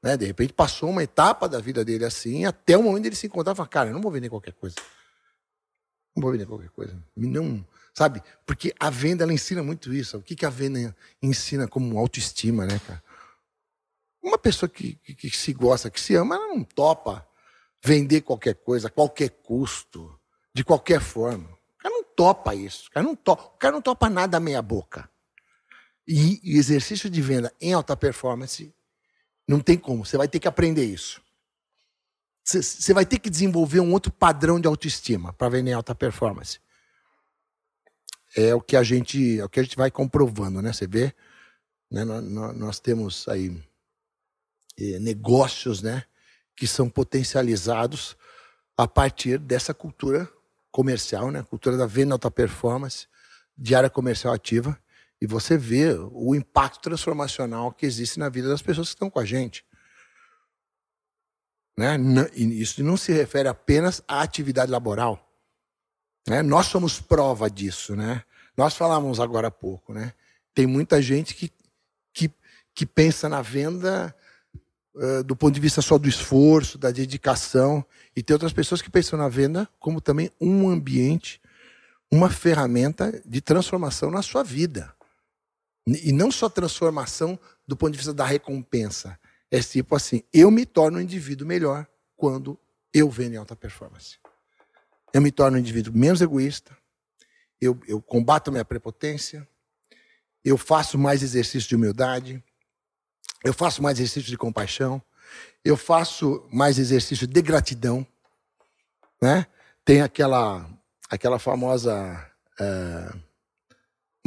Né? De repente, passou uma etapa da vida dele assim, até o momento ele se encontrar e falar, cara, eu não vou vender qualquer coisa. Não vou vender qualquer coisa. Não, Sabe? Porque a venda ela ensina muito isso. O que, que a venda ensina como autoestima, né, cara? Uma pessoa que, que, que se gosta, que se ama, ela não topa vender qualquer coisa, a qualquer custo, de qualquer forma. O cara não topa isso. O cara não topa, o cara não topa nada meia boca. E, exercício de venda em alta performance não tem como. Você vai ter que aprender isso. Você vai ter que desenvolver um outro padrão de autoestima para vender em alta performance é o que a gente, é o que a gente vai comprovando, né? Você vê, né? nós, nós temos aí é, negócios, né? Que são potencializados a partir dessa cultura comercial, né? Cultura da venda alta performance, de área comercial ativa, e você vê o impacto transformacional que existe na vida das pessoas que estão com a gente. Né? Isso não se refere apenas à atividade laboral. Né? Nós somos prova disso. Né? Nós falamos agora há pouco. Né? Tem muita gente que, que, que pensa na venda uh, do ponto de vista só do esforço, da dedicação, e tem outras pessoas que pensam na venda como também um ambiente, uma ferramenta de transformação na sua vida. E não só transformação do ponto de vista da recompensa. É tipo assim, eu me torno um indivíduo melhor quando eu vendo em alta performance eu me torno um indivíduo menos egoísta, eu, eu combato minha prepotência, eu faço mais exercício de humildade, eu faço mais exercício de compaixão, eu faço mais exercício de gratidão, né? Tem aquela aquela famosa é,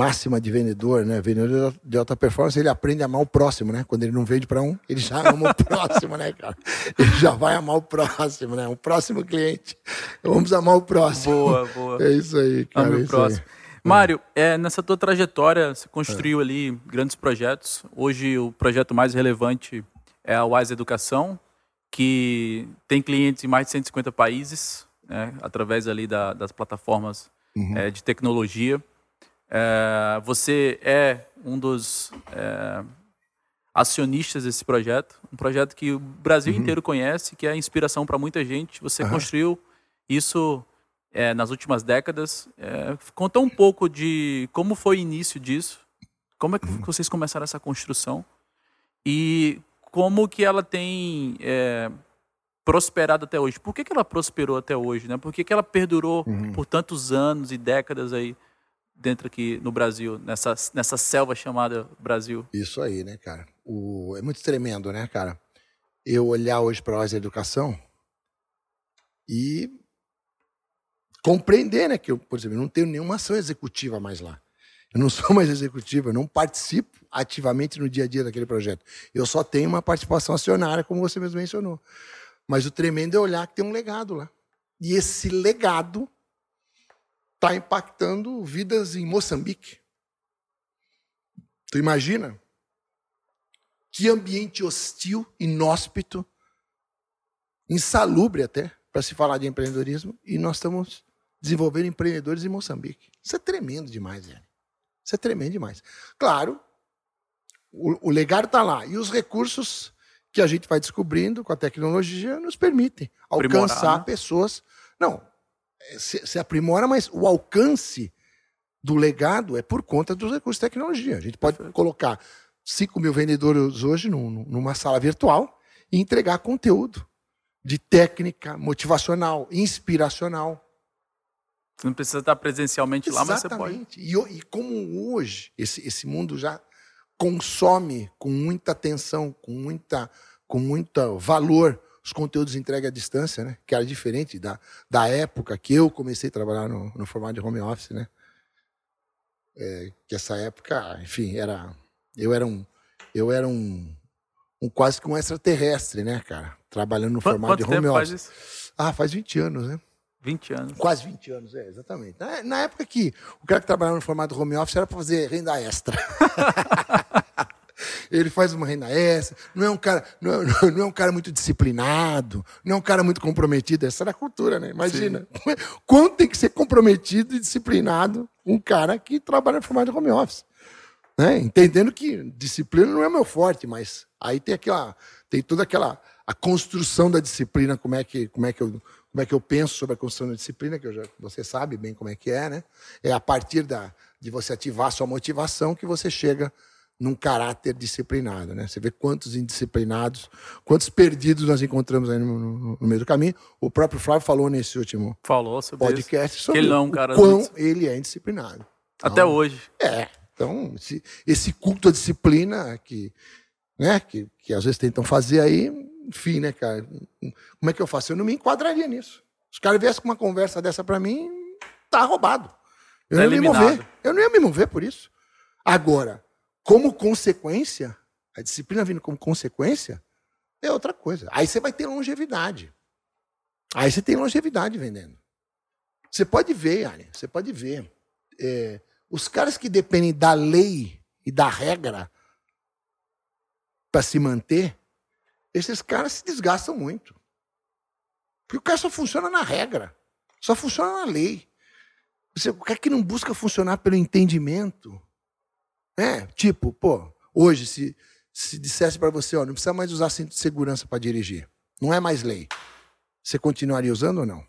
máxima de vendedor, né? Vendedor de alta performance, ele aprende a amar o próximo, né? Quando ele não vende para um, ele já ama o próximo, né, cara? Ele já vai amar o próximo, né? O próximo cliente. Vamos amar o próximo. Boa, boa. É isso aí, cara. Ame o é próximo. Aí. Mário, é, nessa tua trajetória, você construiu é. ali grandes projetos. Hoje, o projeto mais relevante é a Wise Educação, que tem clientes em mais de 150 países, né, através ali da, das plataformas uhum. é, de tecnologia. É, você é um dos é, acionistas desse projeto, um projeto que o Brasil uhum. inteiro conhece, que é inspiração para muita gente. Você uhum. construiu isso é, nas últimas décadas. É, conta um pouco de como foi o início disso, como é que uhum. vocês começaram essa construção e como que ela tem é, prosperado até hoje. Por que, que ela prosperou até hoje? Né? Por que, que ela perdurou uhum. por tantos anos e décadas aí dentro aqui no Brasil, nessa, nessa selva chamada Brasil? Isso aí, né, cara? O, é muito tremendo, né, cara? Eu olhar hoje para a educação e compreender, né, que eu, por exemplo, não tenho nenhuma ação executiva mais lá. Eu não sou mais executiva, eu não participo ativamente no dia a dia daquele projeto. Eu só tenho uma participação acionária, como você mesmo mencionou. Mas o tremendo é olhar que tem um legado lá. E esse legado está impactando vidas em Moçambique. Tu imagina? Que ambiente hostil, inóspito, insalubre até, para se falar de empreendedorismo, e nós estamos desenvolvendo empreendedores em Moçambique. Isso é tremendo demais, velho. Isso é tremendo demais. Claro, o, o legado está lá. E os recursos que a gente vai descobrindo com a tecnologia nos permitem alcançar né? pessoas. Não, se, se, aprimora, mas o alcance do legado é por conta dos recursos de tecnologia. A gente pode colocar 5 mil vendedores hoje num, numa sala virtual e entregar conteúdo de técnica motivacional, inspiracional. Você não precisa estar presencialmente Exatamente. lá, mas você pode. E, e como hoje esse, esse mundo já consome com muita atenção, com muita, com muito valor os conteúdos entregue à distância, né? Que era diferente da, da época que eu comecei a trabalhar no, no formato de home office, né? É, que essa época, enfim, era eu era um eu era um, um quase que um extraterrestre, né, cara? Trabalhando no Quanto, formato de home office. Faz ah, faz 20 anos, né? 20 anos. Quase 20 anos, é, exatamente. Na, na época que o cara que trabalhava no formato home office era para fazer renda extra. ele faz uma renda extra, não é um cara, não é, não é, um cara muito disciplinado, não é um cara muito comprometido. Essa era a cultura, né? Imagina. Sim. Quanto tem que ser comprometido e disciplinado um cara que trabalha no formato de home office. Né? Entendendo que disciplina não é meu forte, mas aí tem aquela, tem toda aquela a construção da disciplina, como é que, como é que eu como é que eu penso sobre a construção da disciplina, que já, você sabe bem como é que é, né? É a partir da, de você ativar a sua motivação que você chega num caráter disciplinado, né? Você vê quantos indisciplinados, quantos perdidos nós encontramos aí no, no, no meio do caminho. O próprio Flávio falou nesse último falou sobre podcast isso. sobre ele não é cara quão ele é indisciplinado. Até então, hoje. É. Então, esse, esse culto à disciplina que, né, que, que às vezes tentam fazer aí, enfim, né, cara? Como é que eu faço? Eu não me enquadraria nisso. Os caras viessem com uma conversa dessa para mim, tá roubado. Eu tá não ia me mover. Eu não ia me mover por isso. Agora, como consequência, a disciplina vindo como consequência, é outra coisa. Aí você vai ter longevidade. Aí você tem longevidade vendendo. Você pode ver, Ari, você pode ver. É, os caras que dependem da lei e da regra para se manter, esses caras se desgastam muito. Porque o cara só funciona na regra, só funciona na lei. Você, o cara que não busca funcionar pelo entendimento, é, tipo, pô, hoje, se, se dissesse para você, ó, não precisa mais usar cinto de segurança para dirigir, não é mais lei, você continuaria usando ou não?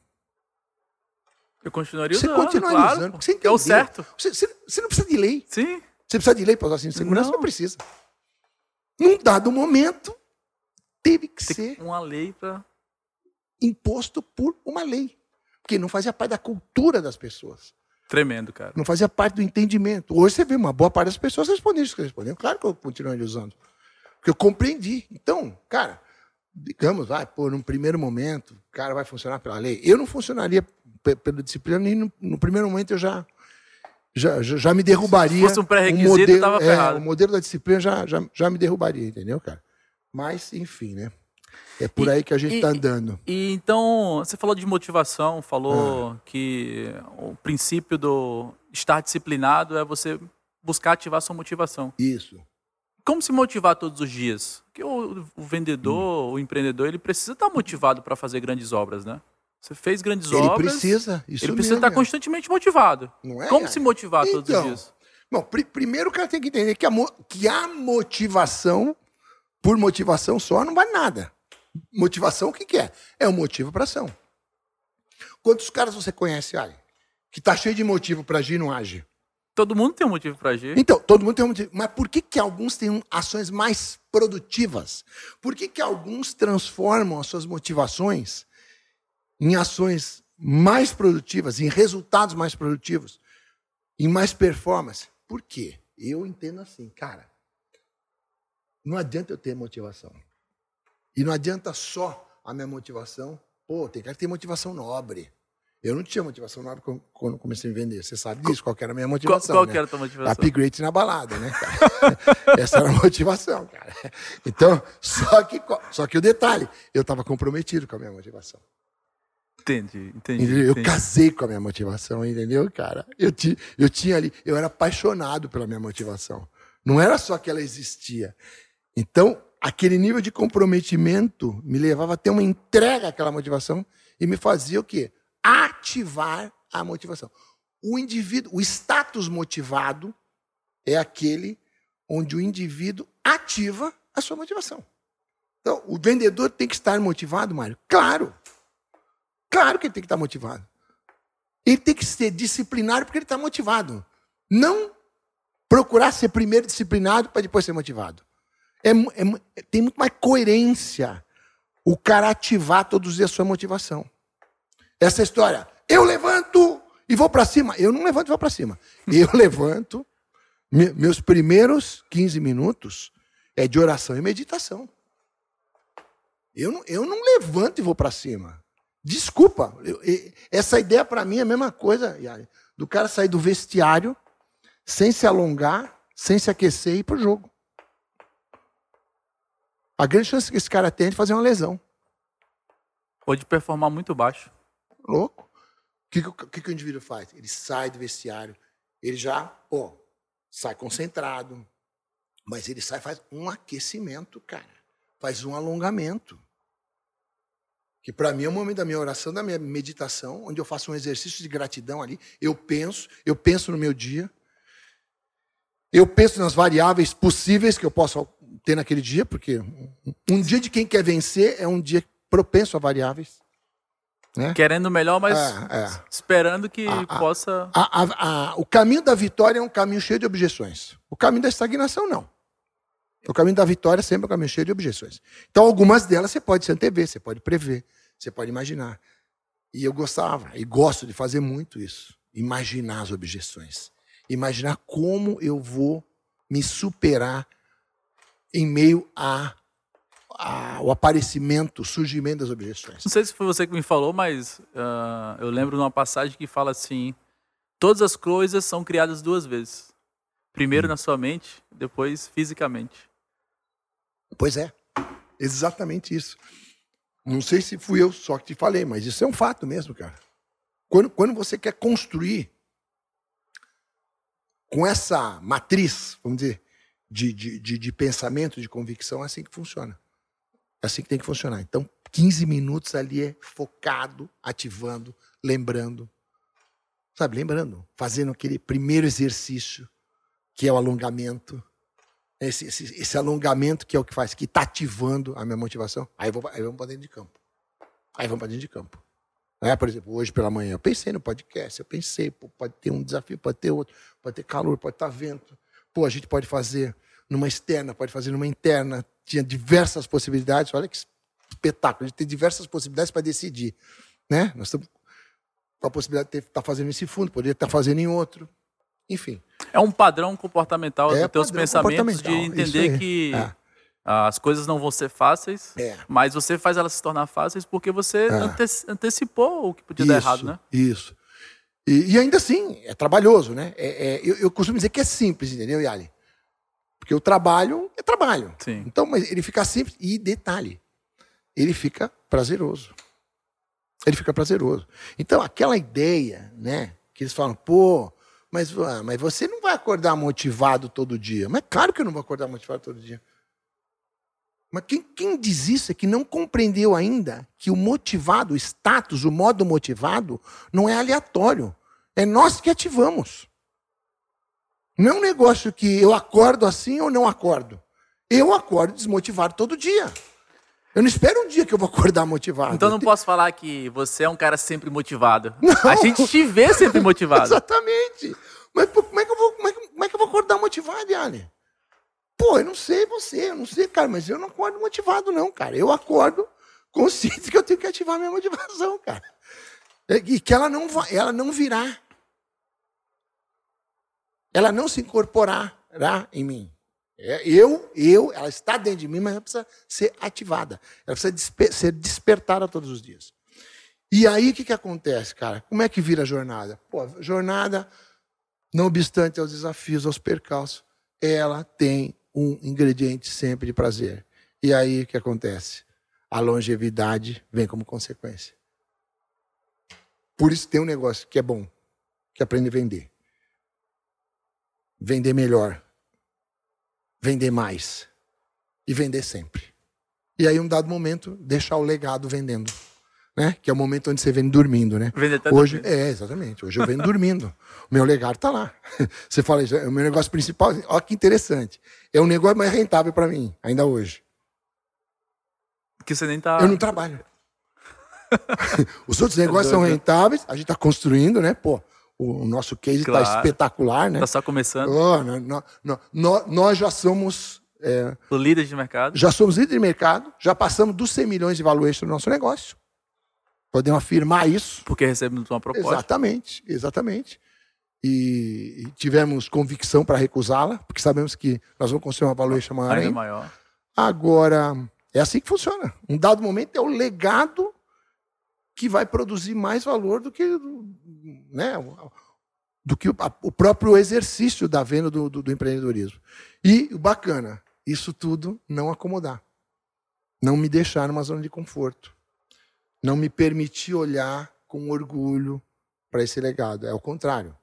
Eu continuaria usando. Você continuaria claro, usando. Você entendeu. É o certo. Você, você, você, não precisa de lei. Sim. Você precisa de lei para usar cinto de segurança? Não, não precisa. Num dado momento, teve que Tem ser uma lei para imposto por uma lei, porque não fazia parte da cultura das pessoas. Tremendo, cara. Não fazia parte do entendimento. Hoje você vê uma boa parte das pessoas respondendo isso que responderam. Claro que eu continuo usando. Porque eu compreendi. Então, cara, digamos, vai, pô, num primeiro momento, o cara vai funcionar pela lei. Eu não funcionaria pela disciplina, nem no, no primeiro momento eu já, já, já, já me derrubaria. Se fosse um pré-requisito, estava é, ferrado. O modelo da disciplina já, já, já me derrubaria, entendeu, cara? Mas, enfim, né? É por e, aí que a gente está andando. E então, você falou de motivação, falou ah. que o princípio do estar disciplinado é você buscar ativar sua motivação. Isso. Como se motivar todos os dias? Porque o, o vendedor, hum. o empreendedor, ele precisa estar motivado para fazer grandes obras, né? Você fez grandes ele obras. Ele precisa. Isso ele precisa mesmo, estar é. constantemente motivado. Não é? Como se motivar então, todos os dias? Bom, pr primeiro o cara tem que entender que a, que a motivação, por motivação só, não vale nada. Motivação, o que, que é? É um motivo para ação. Quantos caras você conhece, Ali, que está cheio de motivo para agir e não age? Todo mundo tem um motivo para agir. Então, todo mundo tem um motivo. Mas por que, que alguns têm ações mais produtivas? Por que, que alguns transformam as suas motivações em ações mais produtivas, em resultados mais produtivos, em mais performance? Por quê? Eu entendo assim, cara. Não adianta eu ter motivação. E não adianta só a minha motivação. Pô, tem cara que tem motivação nobre. Eu não tinha motivação nobre quando comecei a vender. Você sabe disso, qual era a minha motivação. Qual, qual né? era a tua motivação? Upgrade na balada, né, cara? Essa era a motivação, cara. Então, só que, só que o detalhe, eu estava comprometido com a minha motivação. Entendi, entendi. Entendeu? entendi. Eu casei com a minha motivação, entendeu, cara? Eu, ti, eu tinha ali, eu era apaixonado pela minha motivação. Não era só que ela existia. Então, aquele nível de comprometimento me levava a ter uma entrega àquela motivação e me fazia o quê? Ativar a motivação. O indivíduo, o status motivado é aquele onde o indivíduo ativa a sua motivação. Então, o vendedor tem que estar motivado, Mário? Claro. Claro que ele tem que estar motivado. Ele tem que ser disciplinado porque ele está motivado. Não procurar ser primeiro disciplinado para depois ser motivado. É, é, tem muito mais coerência o cara ativar todos os dias a sua motivação. Essa história, eu levanto e vou para cima. Eu não levanto e vou para cima. Eu levanto, me, meus primeiros 15 minutos é de oração e meditação. Eu não, eu não levanto e vou para cima. Desculpa, eu, essa ideia para mim é a mesma coisa, do cara sair do vestiário sem se alongar, sem se aquecer e ir para o jogo. A grande chance que esse cara tem é de fazer uma lesão. Pode performar muito baixo. Louco. O que, que, que o indivíduo faz? Ele sai do vestiário, ele já, pô, sai concentrado, mas ele sai faz um aquecimento, cara. Faz um alongamento. Que para mim é o momento da minha oração, da minha meditação, onde eu faço um exercício de gratidão ali. Eu penso, eu penso no meu dia. Eu penso nas variáveis possíveis que eu posso ter naquele dia, porque um dia de quem quer vencer é um dia propenso a variáveis. Né? Querendo melhor, mas é, é. esperando que a, possa. A, a, o caminho da vitória é um caminho cheio de objeções. O caminho da estagnação, não. O caminho da vitória é sempre um caminho cheio de objeções. Então, algumas delas você pode se antever, você pode prever, você pode imaginar. E eu gostava, e gosto de fazer muito isso. Imaginar as objeções. Imaginar como eu vou me superar em meio a, a, o aparecimento, o surgimento das objeções. Não sei se foi você que me falou, mas uh, eu lembro de uma passagem que fala assim: todas as coisas são criadas duas vezes. Primeiro hum. na sua mente, depois fisicamente. Pois é, exatamente isso. Não sei se fui eu só que te falei, mas isso é um fato mesmo, cara. Quando, quando você quer construir com essa matriz, vamos dizer, de, de, de, de pensamento, de convicção, é assim que funciona. É assim que tem que funcionar. Então, 15 minutos ali é focado, ativando, lembrando. Sabe, lembrando, fazendo aquele primeiro exercício, que é o alongamento. Esse, esse, esse alongamento que é o que faz, que está ativando a minha motivação. Aí, vou, aí vamos para dentro de campo. Aí vamos para dentro de campo. É, por exemplo, hoje pela manhã, eu pensei no podcast, eu pensei, pô, pode ter um desafio, pode ter outro, pode ter calor, pode estar tá vento. Pô, a gente pode fazer numa externa, pode fazer numa interna. Tinha diversas possibilidades. Olha que espetáculo. A gente tem diversas possibilidades para decidir. Né? Nós estamos com a possibilidade de estar tá fazendo esse fundo, poderia estar tá fazendo em outro. Enfim. É um padrão comportamental é dos teus pensamentos de entender que é. as coisas não vão ser fáceis, é. mas você faz elas se tornar fáceis porque você é. ante antecipou o que podia isso, dar errado, né? Isso. E, e ainda assim, é trabalhoso, né? É, é, eu, eu, costumo dizer que é simples, entendeu, Yali? Porque o trabalho é trabalho. Sim. Então, mas ele fica simples. E detalhe, ele fica prazeroso. Ele fica prazeroso. Então, aquela ideia, né? Que eles falam, pô, mas, ah, mas você não vai acordar motivado todo dia. Mas claro que eu não vou acordar motivado todo dia. Mas quem, quem diz isso é que não compreendeu ainda que o motivado, o status, o modo motivado, não é aleatório. É nós que ativamos. Não é um negócio que eu acordo assim ou não acordo. Eu acordo desmotivado todo dia. Eu não espero um dia que eu vou acordar motivado. Então não posso falar que você é um cara sempre motivado. Não. A gente te vê sempre motivado. Exatamente. Mas como é que eu vou, como é que, como é que eu vou acordar motivado, Yane? Pô, eu não sei você, eu não sei, cara, mas eu não acordo motivado, não, cara. Eu acordo consciente que eu tenho que ativar minha motivação, cara. É, e que ela não, ela não virá. Ela não se incorporará em mim. É, eu, eu, ela está dentro de mim, mas ela precisa ser ativada. Ela precisa desper ser despertada todos os dias. E aí o que, que acontece, cara? Como é que vira a jornada? Pô, jornada, não obstante aos desafios, aos percalços, ela tem um ingrediente sempre de prazer. E aí o que acontece? A longevidade vem como consequência. Por isso tem um negócio que é bom, que é aprende a vender. Vender melhor. Vender mais. E vender sempre. E aí, um dado momento, deixar o legado vendendo. Né? Que é o momento onde você vem dormindo, né? Hoje, é, exatamente. Hoje eu venho dormindo. O meu legado está lá. Você fala, é o meu negócio principal, olha que interessante. É um negócio mais rentável para mim, ainda hoje. Porque você nem tá. Eu não trabalho. Os outros negócios são rentáveis, a gente está construindo, né? Pô, o nosso case está claro. espetacular, né? Está só começando. Oh, nós, nós, nós já somos. É, líderes de mercado. Já somos líderes de mercado, já passamos dos 100 milhões de valuation do nosso negócio. Podemos afirmar isso. Porque recebemos uma proposta. Exatamente, exatamente. E, e tivemos convicção para recusá-la, porque sabemos que nós vamos construir uma valuation maior. Ainda maior. Agora, é assim que funciona. Um dado momento é o legado que vai produzir mais valor do que, né, do que o, o próprio exercício da venda do, do, do empreendedorismo. E o bacana, isso tudo não acomodar. Não me deixar numa zona de conforto não me permitir olhar com orgulho para esse legado. É o contrário.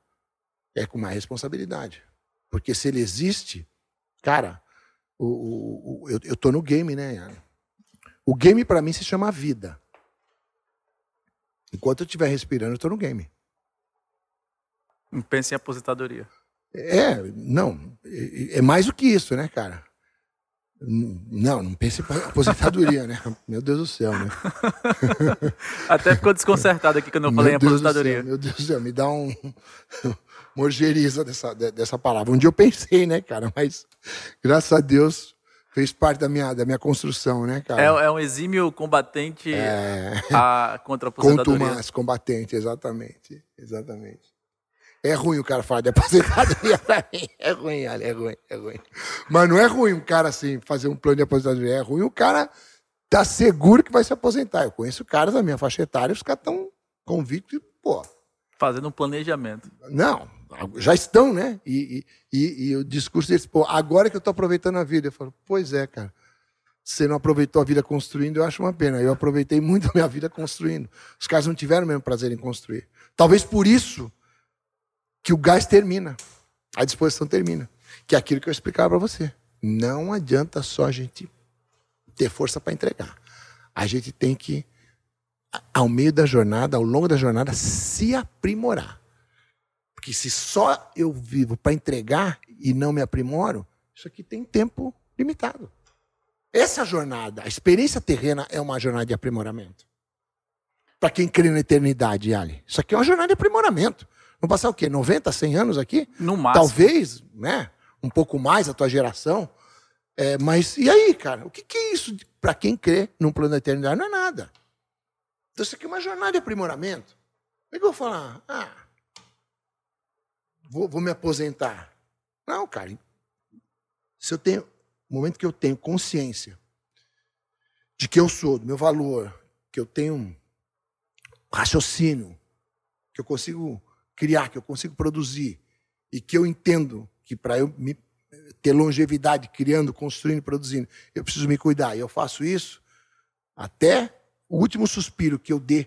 É com mais responsabilidade. Porque se ele existe, cara, o, o, o eu, eu tô no game, né? O game para mim se chama vida. Enquanto eu estiver respirando, eu tô no game. Não pense em aposentadoria. É, não. É, é mais do que isso, né, cara? Não, não pense em aposentadoria, né? Meu Deus do céu, né? Até ficou desconcertado aqui quando eu falei Deus em aposentadoria. Céu, meu Deus do céu, me dá um morgeriza dessa, dessa palavra. Um dia eu pensei, né, cara? Mas graças a Deus fez parte da minha, da minha construção, né, cara? É, é um exímio combatente é... a, contra a aposentadoria. Contumaz, combatente, exatamente. Exatamente. É ruim o cara falar de aposentadoria pra mim. É ruim, olha, é ruim, é ruim. Mas não é ruim um cara assim, fazer um plano de aposentadoria. É ruim o cara tá seguro que vai se aposentar. Eu conheço caras da minha faixa etária, os caras estão convictos e, pô. Fazendo um planejamento. Não, já estão, né? E, e, e, e o discurso deles, pô, agora que eu tô aproveitando a vida. Eu falo, pois é, cara. Você não aproveitou a vida construindo, eu acho uma pena. Eu aproveitei muito a minha vida construindo. Os caras não tiveram o mesmo prazer em construir. Talvez por isso que o gás termina, a disposição termina. Que é aquilo que eu explicava para você. Não adianta só a gente ter força para entregar. A gente tem que, ao meio da jornada, ao longo da jornada, se aprimorar. Porque se só eu vivo para entregar e não me aprimoro, isso aqui tem tempo limitado. Essa jornada, a experiência terrena é uma jornada de aprimoramento. Para quem crê na eternidade, Ali. Isso aqui é uma jornada de aprimoramento. Vão passar o quê? 90, 100 anos aqui? No máximo. Talvez, né? Um pouco mais a tua geração. É, mas e aí, cara? O que, que é isso para quem crê num plano da eternidade? Não é nada. Então isso aqui é uma jornada de aprimoramento. é que eu vou falar? Ah, vou, vou me aposentar. Não, cara. Se eu tenho, no momento que eu tenho consciência de que eu sou, do meu valor, que eu tenho um raciocínio, que eu consigo criar, que eu consigo produzir, e que eu entendo que para eu me, ter longevidade criando, construindo, produzindo, eu preciso me cuidar. E eu faço isso até o último suspiro que eu dê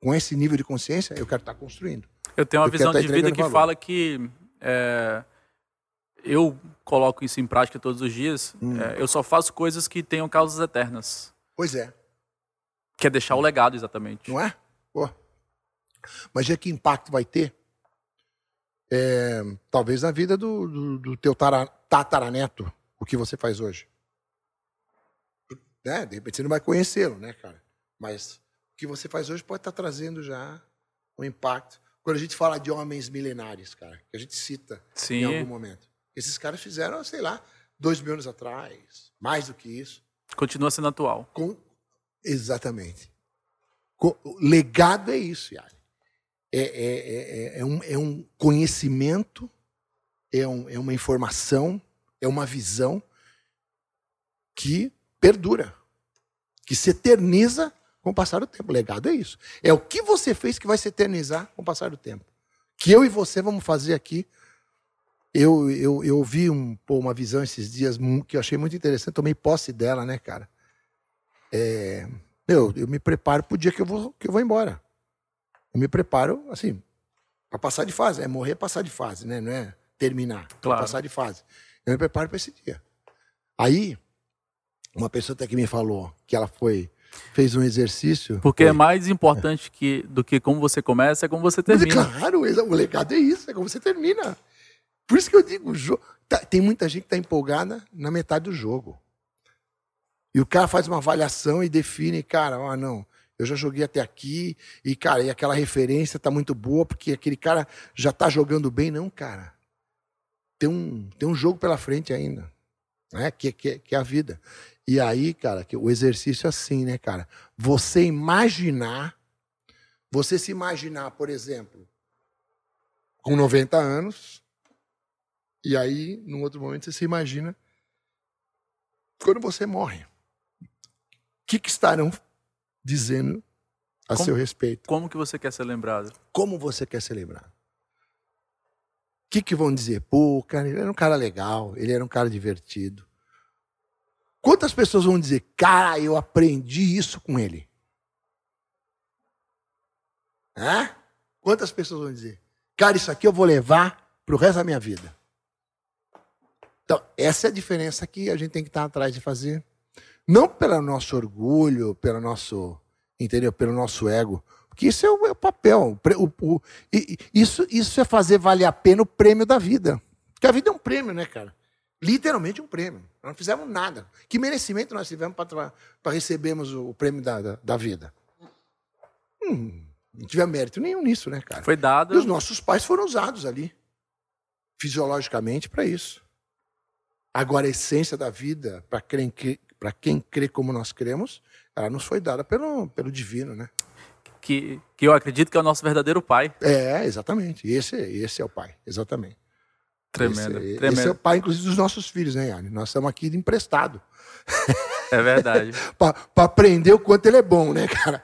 com esse nível de consciência, eu quero estar construindo. Eu tenho uma eu visão de vida que valor. fala que é, eu coloco isso em prática todos os dias. Hum. É, eu só faço coisas que tenham causas eternas. Pois é. Que é deixar o legado, exatamente. Não é? Pô. Mas é que impacto vai ter? É, talvez na vida do, do, do teu tataraneto, o que você faz hoje. Né? De repente você não vai conhecê-lo, né, cara? Mas o que você faz hoje pode estar trazendo já um impacto. Quando a gente fala de homens milenares, cara, que a gente cita Sim. em algum momento. Esses caras fizeram, sei lá, dois mil anos atrás, mais do que isso. Continua sendo atual. Com... Exatamente. O legado é isso, Yari. É, é, é, é, um, é um conhecimento, é, um, é uma informação, é uma visão que perdura, que se eterniza com o passar do tempo. O legado é isso. É o que você fez que vai se eternizar com o passar do tempo. Que eu e você vamos fazer aqui. Eu, eu, eu ouvi um, pô, uma visão esses dias que eu achei muito interessante, tomei posse dela, né, cara? É, eu, eu me preparo para o dia que eu, vou, que eu vou embora. Eu me preparo, assim, para passar de fase. É morrer, passar de fase, né? Não é terminar, claro. passar de fase. Eu me preparo para esse dia. Aí, uma pessoa até que me falou que ela foi fez um exercício. Porque é foi... é mais importante que, do que como você começa, é como você termina. Mas, claro, o legado é isso, é como você termina. Por isso que eu digo, tá, tem muita gente que está empolgada na metade do jogo. E o cara faz uma avaliação e define, cara, ah, não, eu já joguei até aqui, e, cara, e aquela referência tá muito boa, porque aquele cara já tá jogando bem. Não, cara. Tem um, tem um jogo pela frente ainda. Né? Que, que, que é a vida. E aí, cara, que o exercício é assim, né, cara? Você imaginar, você se imaginar, por exemplo, com 90 anos, e aí, num outro momento, você se imagina quando você morre. O que, que estarão dizendo a como, seu respeito? Como que você quer ser lembrado? Como você quer ser lembrado? O que, que vão dizer? Pô, cara, ele era um cara legal, ele era um cara divertido. Quantas pessoas vão dizer, cara, eu aprendi isso com ele? Hã? Quantas pessoas vão dizer, cara, isso aqui eu vou levar para o resto da minha vida? Então, essa é a diferença que a gente tem que estar atrás de fazer. Não pelo nosso orgulho, pelo nosso, entendeu? Pelo nosso ego. Porque isso é o, é o papel. O, o, isso, isso é fazer valer a pena o prêmio da vida. Porque a vida é um prêmio, né, cara? Literalmente um prêmio. Nós não fizemos nada. Que merecimento nós tivemos para recebermos o prêmio da, da, da vida? Hum, não tivemos mérito nenhum nisso, né, cara? Foi dado. E os nossos pais foram usados ali, fisiologicamente, para isso. Agora, a essência da vida, para quem, quem crê como nós cremos, ela nos foi dada pelo, pelo divino, né? Que, que eu acredito que é o nosso verdadeiro pai. É, exatamente. Esse, esse é o pai, exatamente. Tremendo, esse, tremendo. Esse é o pai, inclusive, dos nossos filhos, né, Yanni? Nós estamos aqui de emprestado. É verdade. para aprender o quanto ele é bom, né, cara?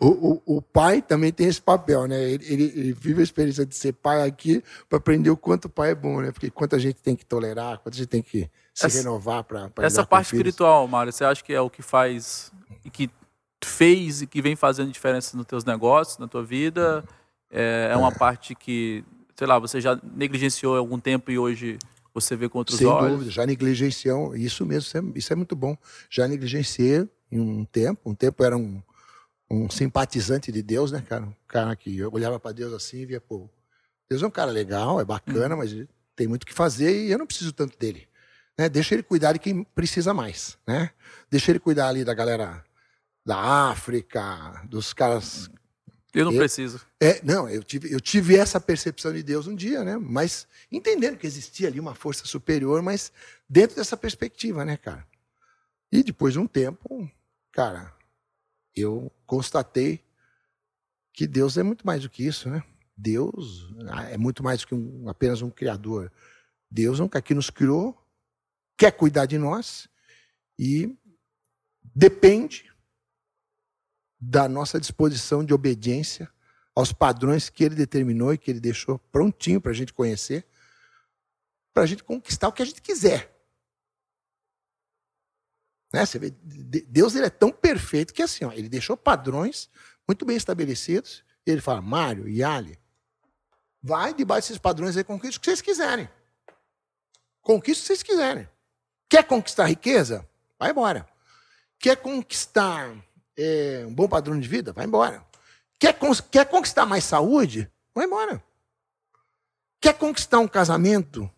O, o, o pai também tem esse papel, né? Ele, ele, ele vive a experiência de ser pai aqui para aprender o quanto o pai é bom, né? Porque quanta gente tem que tolerar, quanta gente tem que se essa, renovar para. Essa parte espiritual, Mário, você acha que é o que faz e que fez e que vem fazendo diferença nos teus negócios, na tua vida? É, é uma é. parte que sei lá, você já negligenciou algum tempo e hoje você vê com outros Sem olhos? Sem dúvida, já negligenciou, isso mesmo, isso é, isso é, muito bom. Já negligenciei em um tempo, um tempo era um, um simpatizante de Deus, né, cara? Um cara que eu olhava para Deus assim e via, pô, Deus é um cara legal, é bacana, hum. mas tem muito o que fazer e eu não preciso tanto dele. Né? Deixa ele cuidar de quem precisa mais, né? Deixa ele cuidar ali da galera da África, dos caras eu não eu, preciso. É, não, eu tive, eu tive essa percepção de Deus um dia, né? Mas entendendo que existia ali uma força superior, mas dentro dessa perspectiva, né, cara? E depois de um tempo, cara, eu constatei que Deus é muito mais do que isso, né? Deus é muito mais do que um, apenas um criador. Deus é um cara que nos criou, quer cuidar de nós e depende da nossa disposição de obediência aos padrões que ele determinou e que ele deixou prontinho para a gente conhecer, para a gente conquistar o que a gente quiser. Né? Você vê, Deus ele é tão perfeito que assim, ó, ele deixou padrões muito bem estabelecidos. E ele fala, Mário e Ali, vai debaixo desses padrões aí, conquista o que vocês quiserem. Conquista o que vocês quiserem. Quer conquistar riqueza? Vai embora. Quer conquistar é, um bom padrão de vida? Vai embora. Quer, quer conquistar mais saúde? Vai embora. Quer conquistar um casamento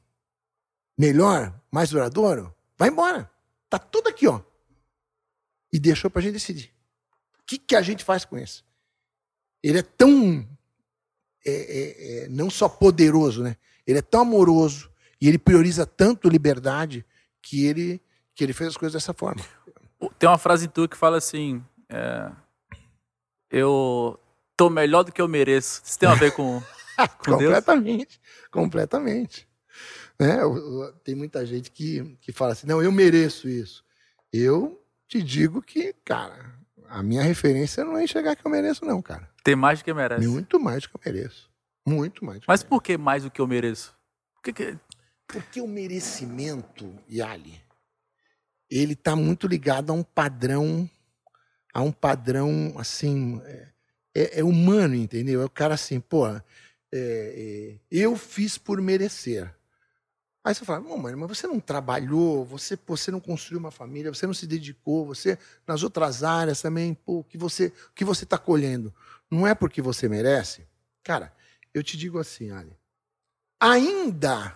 melhor, mais duradouro? Vai embora. Tá tudo aqui, ó. E deixou para a gente decidir. O que, que a gente faz com isso? Ele é tão é, é, é, não só poderoso, né? Ele é tão amoroso e ele prioriza tanto liberdade que ele que ele fez as coisas dessa forma. Tem uma frase tua que fala assim: é, eu tô melhor do que eu mereço. Isso tem a ver com, com completamente, Deus? completamente. Né? Tem muita gente que, que fala assim: não, eu mereço isso. Eu te digo que, cara, a minha referência não é enxergar que eu mereço, não, cara. Tem mais do que merece. Muito mais do que eu mereço. Muito mais. Mas por que mais do que eu mereço? Por que que... Porque o merecimento, Yali, ele está muito ligado a um padrão, a um padrão assim, é, é, é humano, entendeu? É o cara assim, pô, é, é eu fiz por merecer. Aí você fala, mas você não trabalhou, você, você não construiu uma família, você não se dedicou, você nas outras áreas também, pô, que você que você está colhendo não é porque você merece? Cara, eu te digo assim, Ali, ainda,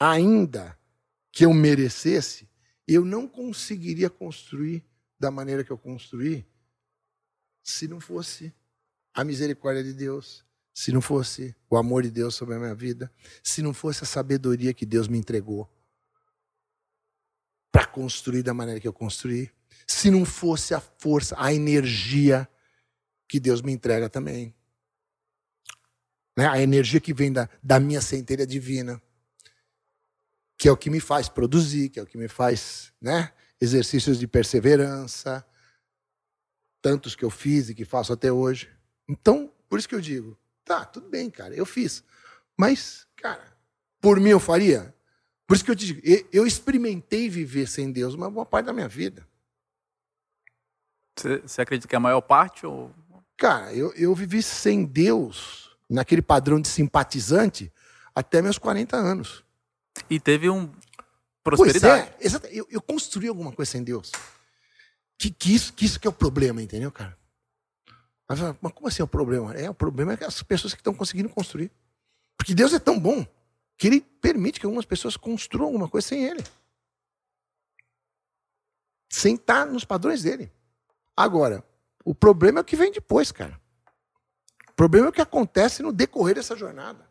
ainda que eu merecesse, eu não conseguiria construir da maneira que eu construí se não fosse a misericórdia de Deus, se não fosse o amor de Deus sobre a minha vida, se não fosse a sabedoria que Deus me entregou para construir da maneira que eu construí, se não fosse a força, a energia que Deus me entrega também. Né? A energia que vem da, da minha centelha divina, que é o que me faz produzir, que é o que me faz né? Exercícios de perseverança, tantos que eu fiz e que faço até hoje. Então, por isso que eu digo, Tá, tudo bem, cara, eu fiz. Mas, cara, por mim eu faria? Por isso que eu te digo, eu experimentei viver sem Deus uma boa parte da minha vida. Você acredita que é a maior parte? Ou... Cara, eu, eu vivi sem Deus, naquele padrão de simpatizante, até meus 40 anos. E teve um prosperidade. Pois é, exato. Eu, eu construí alguma coisa sem Deus. Que, que, isso, que isso que é o problema, entendeu, cara? Mas, mas como assim é o problema? É, o problema é que as pessoas que estão conseguindo construir. Porque Deus é tão bom que Ele permite que algumas pessoas construam alguma coisa sem Ele. Sem estar nos padrões dele. Agora, o problema é o que vem depois, cara. O problema é o que acontece no decorrer dessa jornada.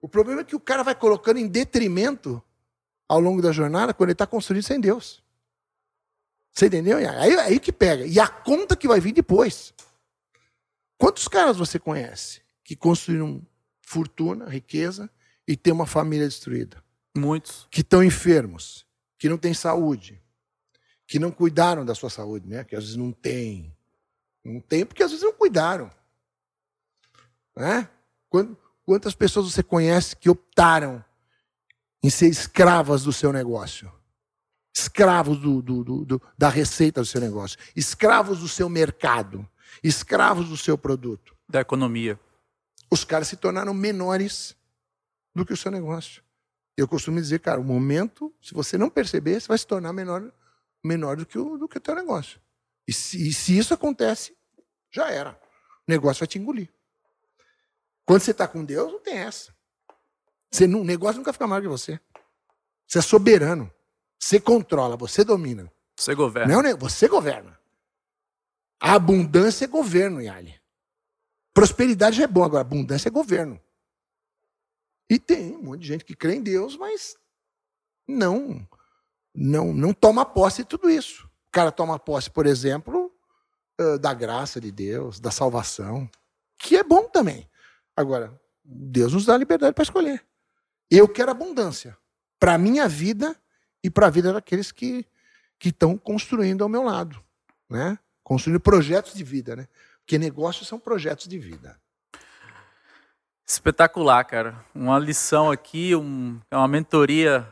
O problema é que o cara vai colocando em detrimento ao longo da jornada quando ele está construindo sem Deus. Você entendeu? Aí, aí que pega. E a conta que vai vir depois. Quantos caras você conhece que construíram fortuna, riqueza e tem uma família destruída? Muitos. Que estão enfermos, que não têm saúde, que não cuidaram da sua saúde, né? Que às vezes não tem. Não tem porque às vezes não cuidaram. Né? Quantas pessoas você conhece que optaram em ser escravas do seu negócio? Escravos do, do, do, da receita do seu negócio, escravos do seu mercado, escravos do seu produto. Da economia. Os caras se tornaram menores do que o seu negócio. Eu costumo dizer, cara, o momento, se você não perceber, você vai se tornar menor, menor do que o, do que o teu negócio. E se, e se isso acontece, já era. O negócio vai te engolir. Quando você está com Deus, não tem essa. Você o negócio nunca fica maior que você. Você é soberano. Você controla, você domina. Você governa. Não, você governa. A abundância é governo, Yali. Prosperidade já é bom, agora abundância é governo. E tem um monte de gente que crê em Deus, mas não não não toma posse de tudo isso. O cara toma posse, por exemplo, da graça de Deus, da salvação. que é bom também. Agora, Deus nos dá a liberdade para escolher. Eu quero abundância para a minha vida e para a vida daqueles que estão construindo ao meu lado. Né? Construindo projetos de vida. Né? Porque negócios são projetos de vida. Espetacular, cara. Uma lição aqui, um, é uma mentoria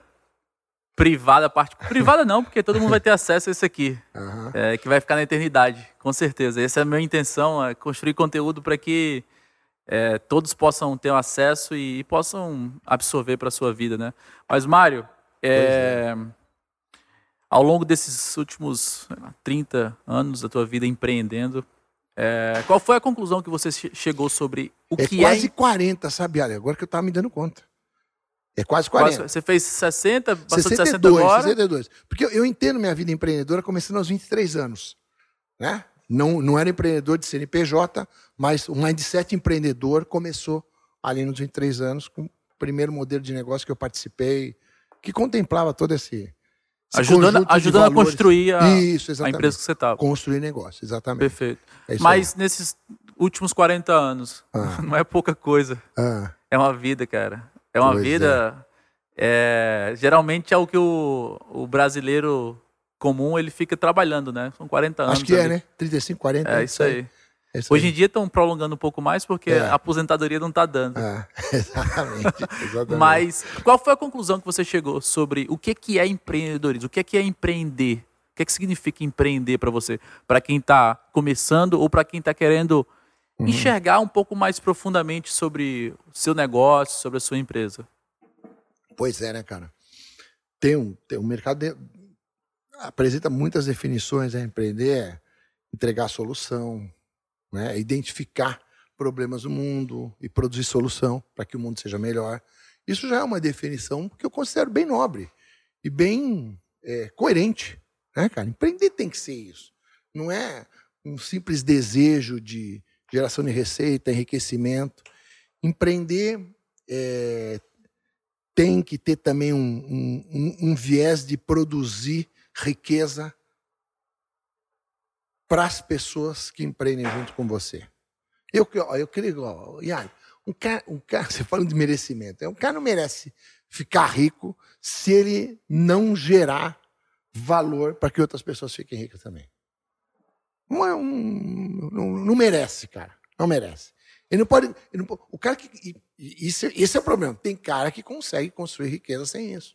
privada, parte privada não, porque todo mundo vai ter acesso a isso aqui, uhum. é, que vai ficar na eternidade, com certeza. Essa é a minha intenção, é construir conteúdo para que é, todos possam ter acesso e, e possam absorver para a sua vida, né? Mas Mário, é, é. ao longo desses últimos 30 anos da tua vida empreendendo, é, qual foi a conclusão que você chegou sobre o é que é? Quase 40, sabe, Ale? Agora que eu estava me dando conta. É quase 40. Você fez 60, passou 62, de 60 agora? 62. Porque eu, eu entendo minha vida empreendedora começando aos 23 anos. Né? Não, não era empreendedor de CNPJ, mas o mindset empreendedor começou ali nos 23 anos com o primeiro modelo de negócio que eu participei, que contemplava todo esse, esse ajudando, ajudando a construir a, Isso, a, empresa que você estava. Construir negócio, exatamente. Perfeito. É Mas aí. nesses últimos 40 anos, ah. não é pouca coisa. Ah. É uma vida, cara. É uma pois vida. É. É, geralmente é o que o, o brasileiro comum ele fica trabalhando, né? São 40 anos. Acho que é, ali. é, né? 35, 40. É isso aí. É isso Hoje aí. em dia estão prolongando um pouco mais porque é. a aposentadoria não está dando. É, exatamente, exatamente. Mas qual foi a conclusão que você chegou sobre o que, que é empreendedorismo? O que, que é empreender? O que, que significa empreender para você? Para quem está começando ou para quem está querendo uhum. enxergar um pouco mais profundamente sobre o seu negócio, sobre a sua empresa? Pois é, né, cara? Tem um, tem um mercado de... apresenta muitas definições. Né? Empreender é entregar solução, né? identificar problemas do mundo e produzir solução para que o mundo seja melhor. Isso já é uma definição que eu considero bem nobre e bem é, coerente. Né, cara? Empreender tem que ser isso. Não é um simples desejo de geração de receita, enriquecimento. Empreender é, tem que ter também um, um, um viés de produzir riqueza para as pessoas que empreendem junto com você. Eu, eu queria, ó, Ian, um cara, um cara, você fala de merecimento, um cara não merece ficar rico se ele não gerar valor para que outras pessoas fiquem ricas também. Não, é um, não, não merece, cara. Não merece. Ele não pode. Ele não, o cara que. Isso, esse é o problema. Tem cara que consegue construir riqueza sem isso.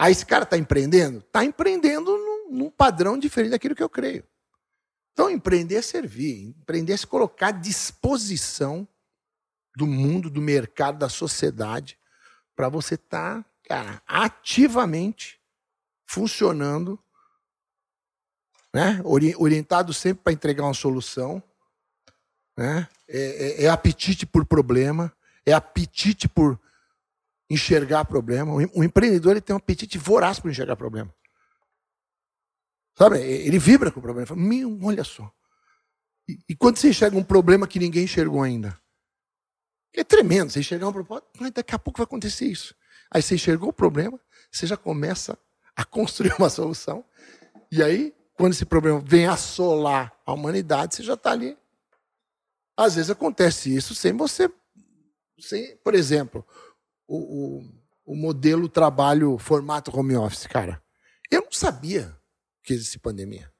Aí esse cara está empreendendo? Está empreendendo num, num, padrão diferente daquilo que eu creio. Então, empreender é servir, empreender é se colocar à disposição do mundo, do mercado, da sociedade, para você estar, tá, cara, ativamente funcionando né? orientado sempre para entregar uma solução. Né? É, é, é, apetite por problema, é apetite por enxergar problema. O empreendedor ele tem um apetite voraz por enxergar problema. Sabe? Ele vibra com o problema. Ele fala, olha só. E, e, quando você enxerga um problema que ninguém enxergou ainda? É tremendo. Você enxergar um problema, daqui a pouco vai acontecer isso. Aí você enxergou o problema, você já começa a construir uma solução. E aí quando esse problema vem assolar a humanidade, você já está ali. Às vezes acontece isso sem você. Sem, por exemplo, o, o, o modelo trabalho formato home office, cara. Eu não sabia que existia pandemia.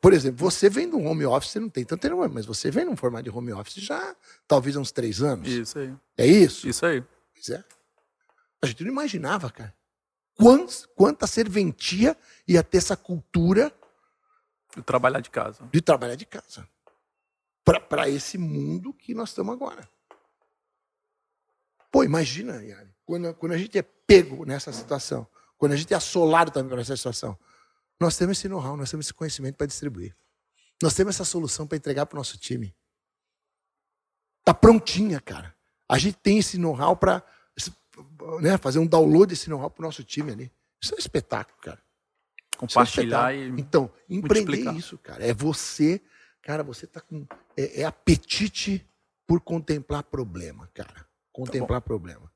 Por exemplo, você vem do home office, você não tem tanto tempo, mas você vem num formato de home office já talvez há uns três anos. Isso aí. É isso? Isso aí. Pois é. A gente não imaginava, cara. Quantos, quanta serventia ia ter essa cultura de trabalhar de casa. De trabalhar de casa. Para esse mundo que nós estamos agora. Pô, imagina, Yari, quando, quando a gente é pego nessa situação, quando a gente é assolado também por essa situação, nós temos esse know-how, nós temos esse conhecimento para distribuir. Nós temos essa solução para entregar para o nosso time. Tá prontinha, cara. A gente tem esse know-how para né, fazer um download desse know-how para o nosso time ali. Isso é um espetáculo, cara. Compartilhar é um e. Então, empreender isso, cara. É você, cara, você tá com. É, é apetite por contemplar problema, cara. Contemplar tá problema.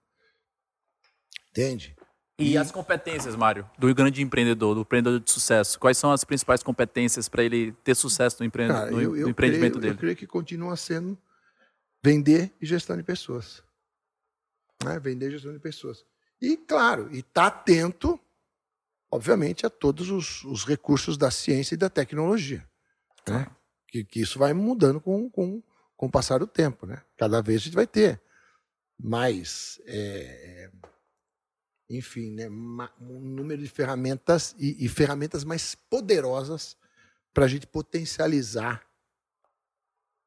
Entende? E, e as competências, Mário, do grande empreendedor, do empreendedor de sucesso? Quais são as principais competências para ele ter sucesso no, empre... Cara, no, eu, eu no empreendimento creio, dele? Eu creio que continua sendo vender e gestão de pessoas. Né? Vender e gestão de pessoas. E, claro, e estar tá atento, obviamente, a todos os, os, recursos da ciência e da tecnologia. Né? Que, que isso vai mudando com, com, com o passar do tempo. Né? Cada vez a gente vai ter mais. É, enfim, né, um número de ferramentas e, e ferramentas mais poderosas para a gente potencializar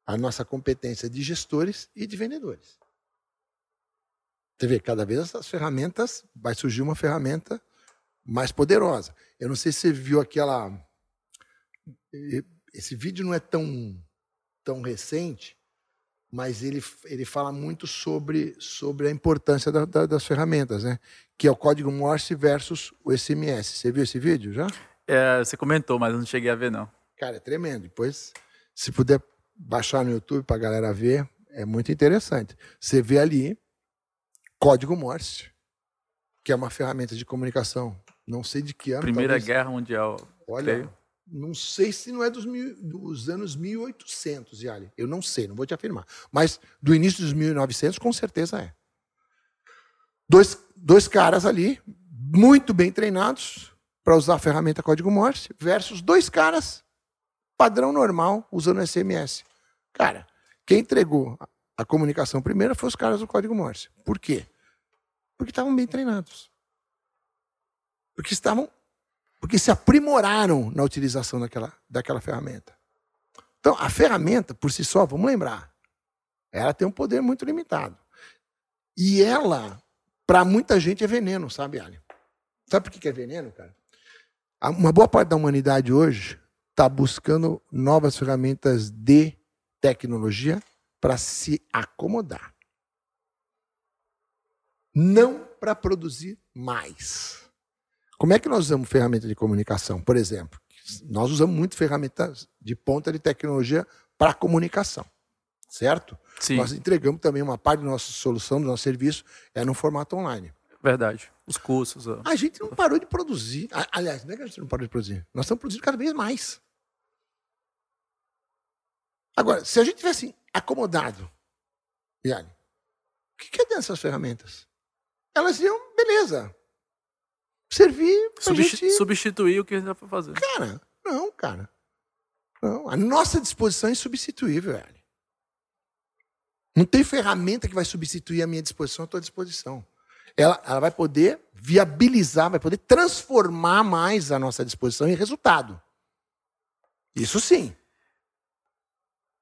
a nossa competência de gestores e de vendedores. Você vê, cada vez essas ferramentas, vai surgir uma ferramenta mais poderosa. Eu não sei se você viu aquela. Esse vídeo não é tão, tão recente, mas ele, ele fala muito sobre, sobre a importância da, da, das ferramentas, né? Que é o código Morse versus o SMS. Você viu esse vídeo já? É, você comentou, mas eu não cheguei a ver, não. Cara, é tremendo. Depois, se puder baixar no YouTube para a galera ver, é muito interessante. Você vê ali código Morse, que é uma ferramenta de comunicação. Não sei de que ano. Primeira talvez... Guerra Mundial. Olha, creio. Não sei se não é dos, mil, dos anos 1800, Yali. Eu não sei, não vou te afirmar. Mas do início dos 1900, com certeza é. Dois, dois caras ali, muito bem treinados para usar a ferramenta código Morse, versus dois caras padrão normal usando SMS. Cara, quem entregou a comunicação primeiro foi os caras do código Morse. Por quê? Porque estavam bem treinados. Porque estavam porque se aprimoraram na utilização daquela, daquela ferramenta. Então, a ferramenta, por si só, vamos lembrar, ela tem um poder muito limitado. E ela, para muita gente, é veneno, sabe, Ali? Sabe por que é veneno, cara? Uma boa parte da humanidade hoje está buscando novas ferramentas de tecnologia para se acomodar. Não para produzir mais. Como é que nós usamos ferramentas de comunicação? Por exemplo, nós usamos muito ferramentas de ponta de tecnologia para comunicação, certo? Sim. Nós entregamos também uma parte da nossa solução, do nosso serviço, é no formato online. Verdade. Os cursos. A gente não parou de produzir. Aliás, não é que a gente não parou de produzir. Nós estamos produzindo cada vez mais. Agora, se a gente tivesse acomodado, Yali, o que é dessas ferramentas? Elas iam, beleza, servir para gente... Substituir o que dá para fazer. Cara, não, cara. Não, a nossa disposição é insubstituível, Yali. Não tem ferramenta que vai substituir a minha disposição, a tua disposição. Ela, ela vai poder viabilizar, vai poder transformar mais a nossa disposição em resultado. Isso sim.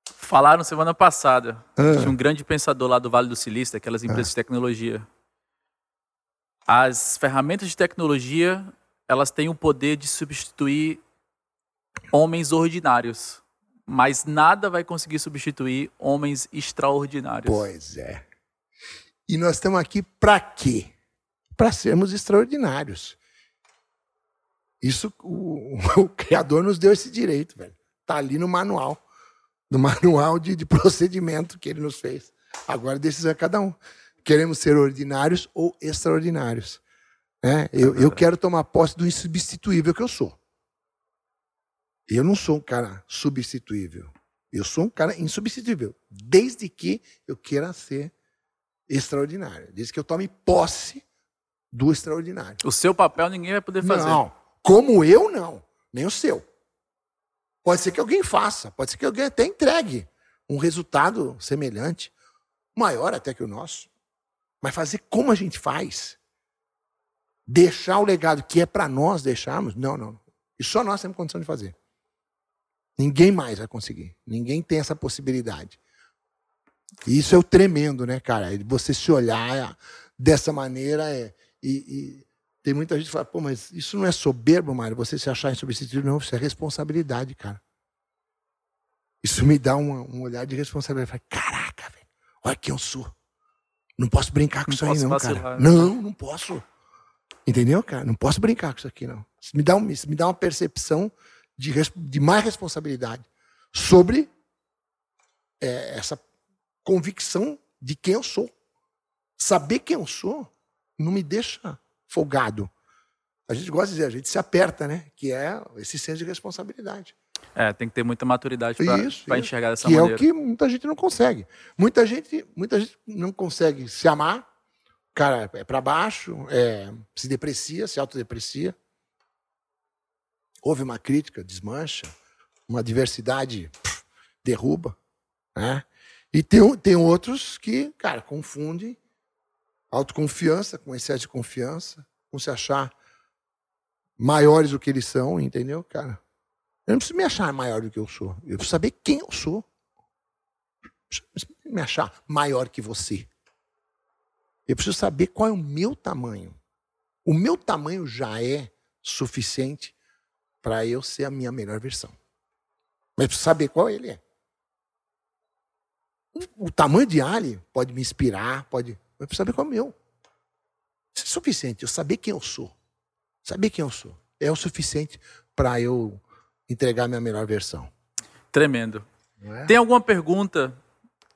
Falaram semana passada ah. de um grande pensador lá do Vale do Silício, aquelas empresas ah. de tecnologia. As ferramentas de tecnologia, elas têm o poder de substituir homens ordinários, mas nada vai conseguir substituir homens extraordinários. Pois é. E nós estamos aqui para quê? Para sermos extraordinários. Isso o, o, Criador nos deu esse direito, velho. Tá ali no manual no manual de, de procedimento que ele nos fez. Agora, decisão é cada um. Queremos ser ordinários ou extraordinários. Né? Eu, eu quero tomar posse do insubstituível que eu sou. Eu não sou um cara substituível. Eu sou um cara insubstituível. Desde que eu queira ser extraordinário. Desde que eu tome posse do extraordinário. O seu papel ninguém vai poder fazer. Não. Como eu, não. Nem o seu. Pode ser que alguém faça, pode ser que alguém até entregue um resultado semelhante, maior até que o nosso. Mas fazer como a gente faz, deixar o legado que é para nós deixarmos, não, não. E só nós temos condição de fazer. Ninguém mais vai conseguir. Ninguém tem essa possibilidade. E isso é o tremendo, né, cara? Você se olhar dessa maneira é, e, tem muita gente que fala, pô, mas isso não é soberbo, Mário, você se achar insubstituível. Não, isso é responsabilidade, cara. Isso me dá um, um olhar de responsabilidade. Eu falo, caraca, velho, olha quem eu sou. Não posso brincar com não isso aí, não, vacilar, cara. Né? Não, não posso. Entendeu, cara? Não posso brincar com isso aqui, não. Isso me dá, um, me dá uma percepção de, de mais responsabilidade sobre é, essa convicção de quem eu sou. Saber quem eu sou não me deixa folgado. A gente gosta de dizer, a gente se aperta, né? Que é esse senso de responsabilidade. É, tem que ter muita maturidade para enxergar dessa que maneira. Que é o que muita gente não consegue. Muita gente, muita gente não consegue se amar. O cara é para baixo, é, se deprecia, se autodeprecia. Houve uma crítica, desmancha. Uma diversidade, derruba. Né? E tem, tem outros que, cara, confundem autoconfiança com excesso de confiança, com se achar maiores do que eles são, entendeu, cara? Eu não preciso me achar maior do que eu sou. Eu preciso saber quem eu sou. Eu preciso me achar maior que você. Eu preciso saber qual é o meu tamanho. O meu tamanho já é suficiente para eu ser a minha melhor versão. Mas preciso saber qual ele é. O tamanho de Ali pode me inspirar, pode. Eu preciso saber qual é o meu. Isso é suficiente. Eu saber quem eu sou. Saber quem eu sou. É o suficiente para eu entregar a minha melhor versão. Tremendo. É? Tem alguma pergunta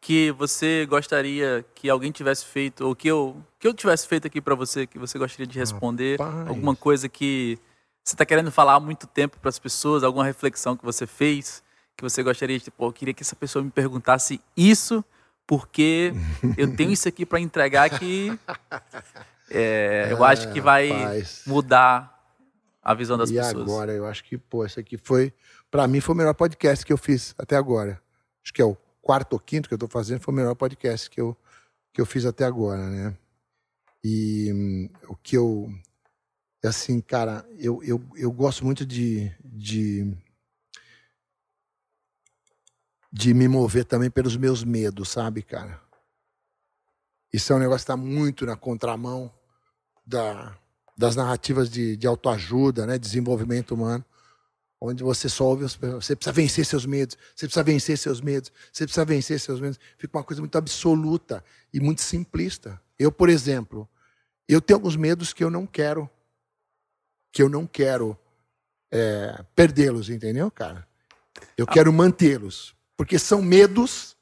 que você gostaria que alguém tivesse feito, ou que eu, que eu tivesse feito aqui para você, que você gostaria de responder? Rapaz. Alguma coisa que você está querendo falar há muito tempo para as pessoas? Alguma reflexão que você fez? Que você gostaria de, tipo, eu queria que essa pessoa me perguntasse isso, porque eu tenho isso aqui para entregar que é, eu acho que vai rapaz. mudar a visão das e pessoas. E agora, eu acho que, pô, esse aqui foi, para mim, foi o melhor podcast que eu fiz até agora. Acho que é o quarto ou quinto que eu estou fazendo, foi o melhor podcast que eu, que eu fiz até agora, né? E hum, o que eu. Assim, cara, eu, eu, eu gosto muito de, de. de me mover também pelos meus medos, sabe, cara? Isso é um negócio que está muito na contramão da, das narrativas de, de autoajuda, né, desenvolvimento humano, onde você só ouve, você precisa vencer seus medos, você precisa vencer seus medos, você precisa vencer seus medos. Fica uma coisa muito absoluta e muito simplista. Eu, por exemplo, eu tenho alguns medos que eu não quero, que eu não quero é, perdê-los, entendeu, cara? Eu quero mantê-los, porque são medos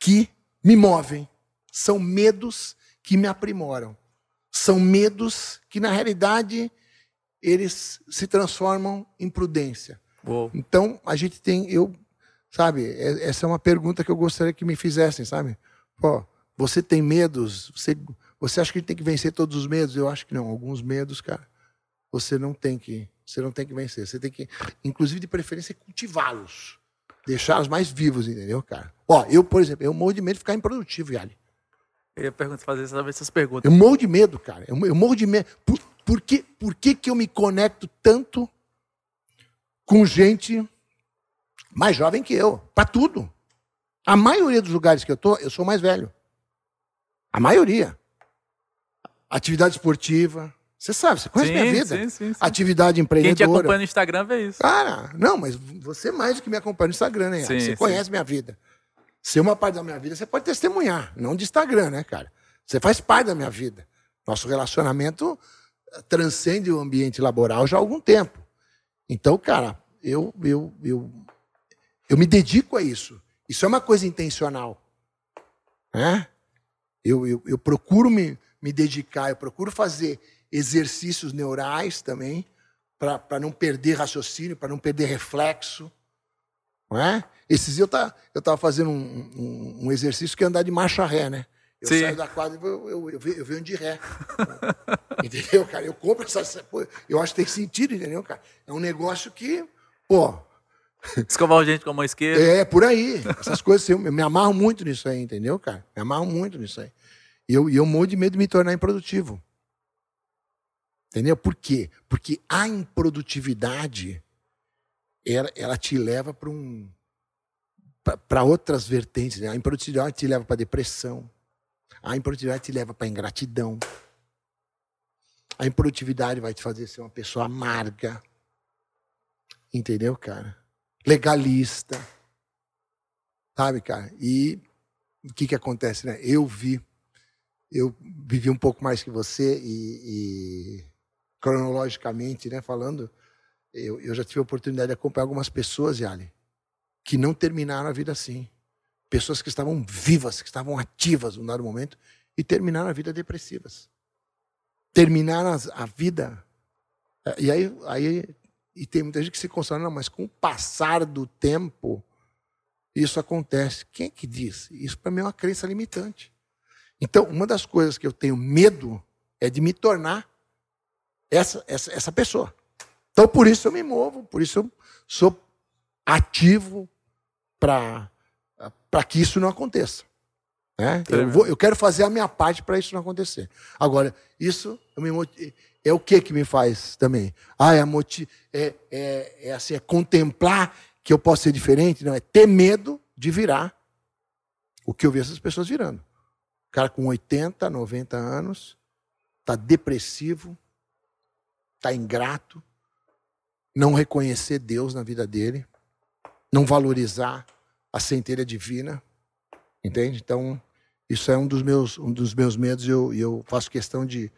que me movem, são medos que me aprimoram. São medos que, na realidade, eles se transformam em prudência. Uou. Então, a gente tem. Eu, sabe, é, essa é uma pergunta que eu gostaria que me fizessem, sabe? Pô, você tem medos? Você, você acha que tem que vencer todos os medos? Eu acho que não. Alguns medos, cara, você não tem que. Você não tem que vencer. Você tem que, inclusive, de preferência, cultivá-los. Deixá-los mais vivos, entendeu, cara? Ó, eu, por exemplo, eu morro de medo de ficar improdutivo, Yali. Eu ia perguntar, fazer essas perguntas. Eu morro de medo, cara. Eu, eu morro de medo. Por, por, que, por que, que eu me conecto tanto com gente mais jovem que eu? Para tudo. A maioria dos lugares que eu tô, eu sou mais velho. A maioria. Atividade esportiva. Você sabe, você conhece sim, minha vida. Sim, sim, sim. Atividade empreendedora. Quem te acompanha no Instagram vê isso. Cara, não, mas você mais do que me acompanha no Instagram, né? Sim, você conhece minha vida. Ser uma parte da minha vida, você pode testemunhar, não de Instagram, né, cara? Você faz parte da minha vida. Nosso relacionamento eh, transcende o ambiente laboral já há algum tempo. Então, cara, eu, eu, eu, eu me dedico a isso. Isso é uma coisa intencional. Né? Eu, eu, eu procuro me, me dedicar, eu procuro fazer exercícios neurais também, para não perder raciocínio, para não perder reflexo. Não é? Esses dias eu estava eu tava fazendo um, um, um, exercício que é andar de marcha ré, né? Eu Sim. saio da quadra e eu, eu, eu, eu venho de ré. entendeu, cara? Eu compro essa. Eu acho que tem sentido, entendeu, cara? É um negócio que, pô. Escovar o gente com a mão esquerda. É, por aí. Essas coisas, eu me amarro muito nisso aí, entendeu, cara? Me amarro muito nisso aí. E eu, eu morro de medo de me tornar improdutivo. Entendeu? Por quê? Porque a improdutividade ela, ela te leva para um para outras vertentes. Né? A improdutividade te leva para depressão. A improdutividade te leva para ingratidão. A improdutividade vai te fazer ser uma pessoa amarga. Entendeu, cara? Legalista. Sabe, cara? E o que, que acontece, né? Eu vi, eu vivi um pouco mais que você e, e cronologicamente, né, falando, eu, eu já tive a oportunidade de acompanhar algumas pessoas, Yali, que não terminaram a vida assim. Pessoas que estavam vivas, que estavam ativas num dado momento e terminaram a vida depressivas. terminar a vida. É, e aí, aí e tem muita gente que se consola, não, mas com o passar do tempo, isso acontece. Quem é que diz? Isso para mim é uma crença limitante. Então, uma das coisas que eu tenho medo é de me tornar essa, essa, essa pessoa. Então, por isso eu me movo, por isso eu sou ativo para que isso não aconteça. Né? Eu, vou, eu quero fazer a minha parte para isso não acontecer. Agora, isso me, é o que que me faz também? Ah, é, é, é, é, assim, é contemplar que eu posso ser diferente? Não, é ter medo de virar o que eu vi essas pessoas virando. O cara com 80, 90 anos, está depressivo, está ingrato, não reconhecer Deus na vida dele, não valorizar a centelha divina, entende? Então, isso é um dos meus, um dos meus medos e eu, eu faço questão de,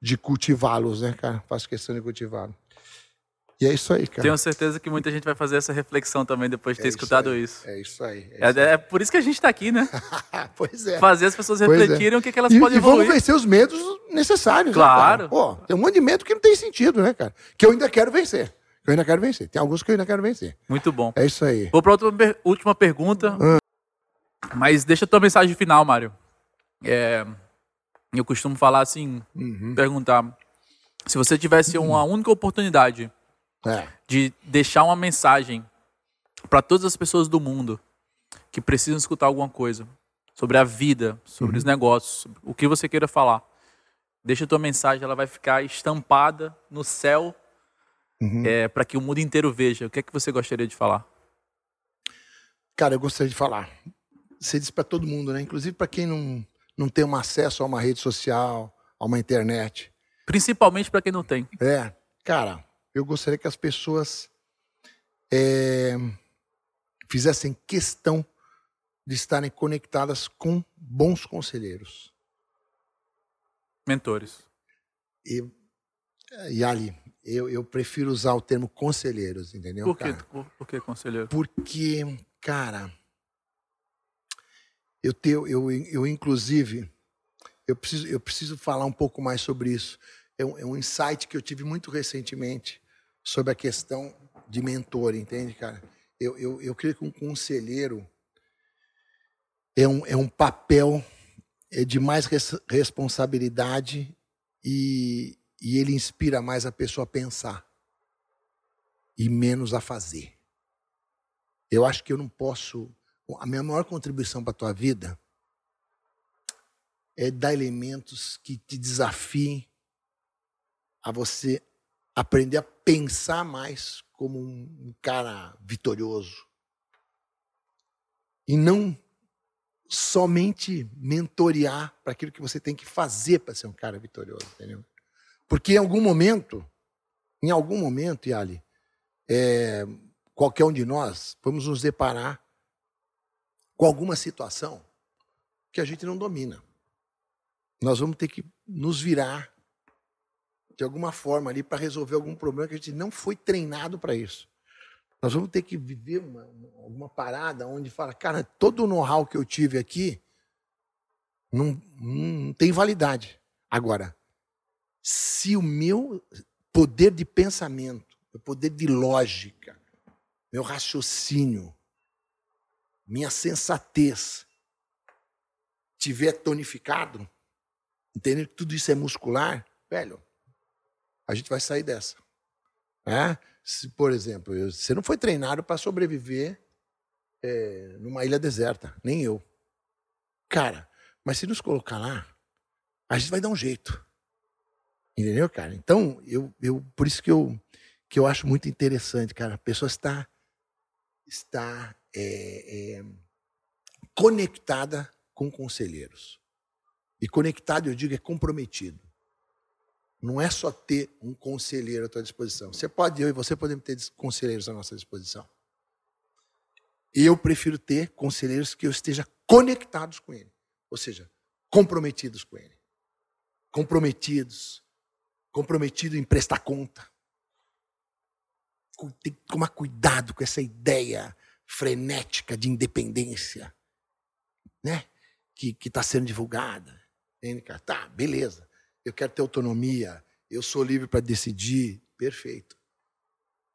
de cultivá-los, né, cara? Faço questão de cultivá-los. E é isso aí, cara. Tenho certeza que muita gente vai fazer essa reflexão também depois de ter é escutado isso. Aí. isso. É isso aí. É, é, isso aí. é, por isso que a gente está aqui, né? pois é. Fazer as pessoas é. refletirem o que, que elas e, podem e vamos vencer os medos necessários. Né, claro. Né, Pô, tem um monte de medo que não tem sentido, né, cara? Que eu ainda quero vencer. Que eu ainda quero vencer. Tem alguns que eu ainda quero vencer. Muito bom. É isso aí. Vou para outra última pergunta. Hum. Mas deixa a tua mensagem final, Mário. É, eu costumo falar assim, uhum. perguntar se você tivesse uma única oportunidade é. de deixar uma mensagem para todas as pessoas do mundo que precisam escutar alguma coisa sobre a vida, sobre uhum. os negócios, sobre o que você queira falar, deixa a tua mensagem, ela vai ficar estampada no céu uhum. é, para que o mundo inteiro veja. O que é que você gostaria de falar? Cara, eu gostaria de falar. Você disse para todo mundo, né? Inclusive para quem não, não tem um acesso a uma rede social, a uma internet. Principalmente para quem não tem. É, cara, eu gostaria que as pessoas é, fizessem questão de estarem conectadas com bons conselheiros. Mentores. E, e ali, eu, eu prefiro usar o termo conselheiros, entendeu? Por que, por, por que conselheiro? Porque, cara, eu tenho, eu, eu inclusive, eu preciso, eu preciso falar um pouco mais sobre isso. É um, é um insight que eu tive muito recentemente sobre a questão de mentor, entende, cara? Eu, eu, eu creio que um conselheiro é um, é um papel é de mais res, responsabilidade e, e ele inspira mais a pessoa a pensar e menos a fazer. Eu acho que eu não posso. A minha maior contribuição para a tua vida é dar elementos que te desafiem a você aprender a pensar mais como um cara vitorioso. E não somente mentorear para aquilo que você tem que fazer para ser um cara vitorioso, entendeu? Porque em algum momento, em algum momento, Yali, é, qualquer um de nós, vamos nos deparar com alguma situação que a gente não domina. Nós vamos ter que nos virar de alguma forma ali para resolver algum problema que a gente não foi treinado para isso. Nós vamos ter que viver uma, uma parada onde fala, cara, todo o know-how que eu tive aqui não, não tem validade. Agora, se o meu poder de pensamento, meu poder de lógica, meu raciocínio, minha sensatez tiver tonificado, entendendo que tudo isso é muscular, velho, a gente vai sair dessa. É? Se, por exemplo, você não foi treinado para sobreviver é, numa ilha deserta, nem eu. Cara, mas se nos colocar lá, a gente vai dar um jeito. Entendeu, cara? Então, eu, eu, por isso que eu, que eu acho muito interessante, cara. A pessoa está, está é, é, conectada com conselheiros. E conectado, eu digo, é comprometido. Não é só ter um conselheiro à tua disposição. Você pode, eu e você podemos ter conselheiros à nossa disposição. Eu prefiro ter conselheiros que eu esteja conectados com ele. Ou seja, comprometidos com ele. Comprometidos comprometido em prestar conta. Tem que tomar cuidado com essa ideia frenética de independência, né? Que está sendo divulgada. Tá, beleza. eu quero ter autonomia, eu sou livre para decidir, perfeito.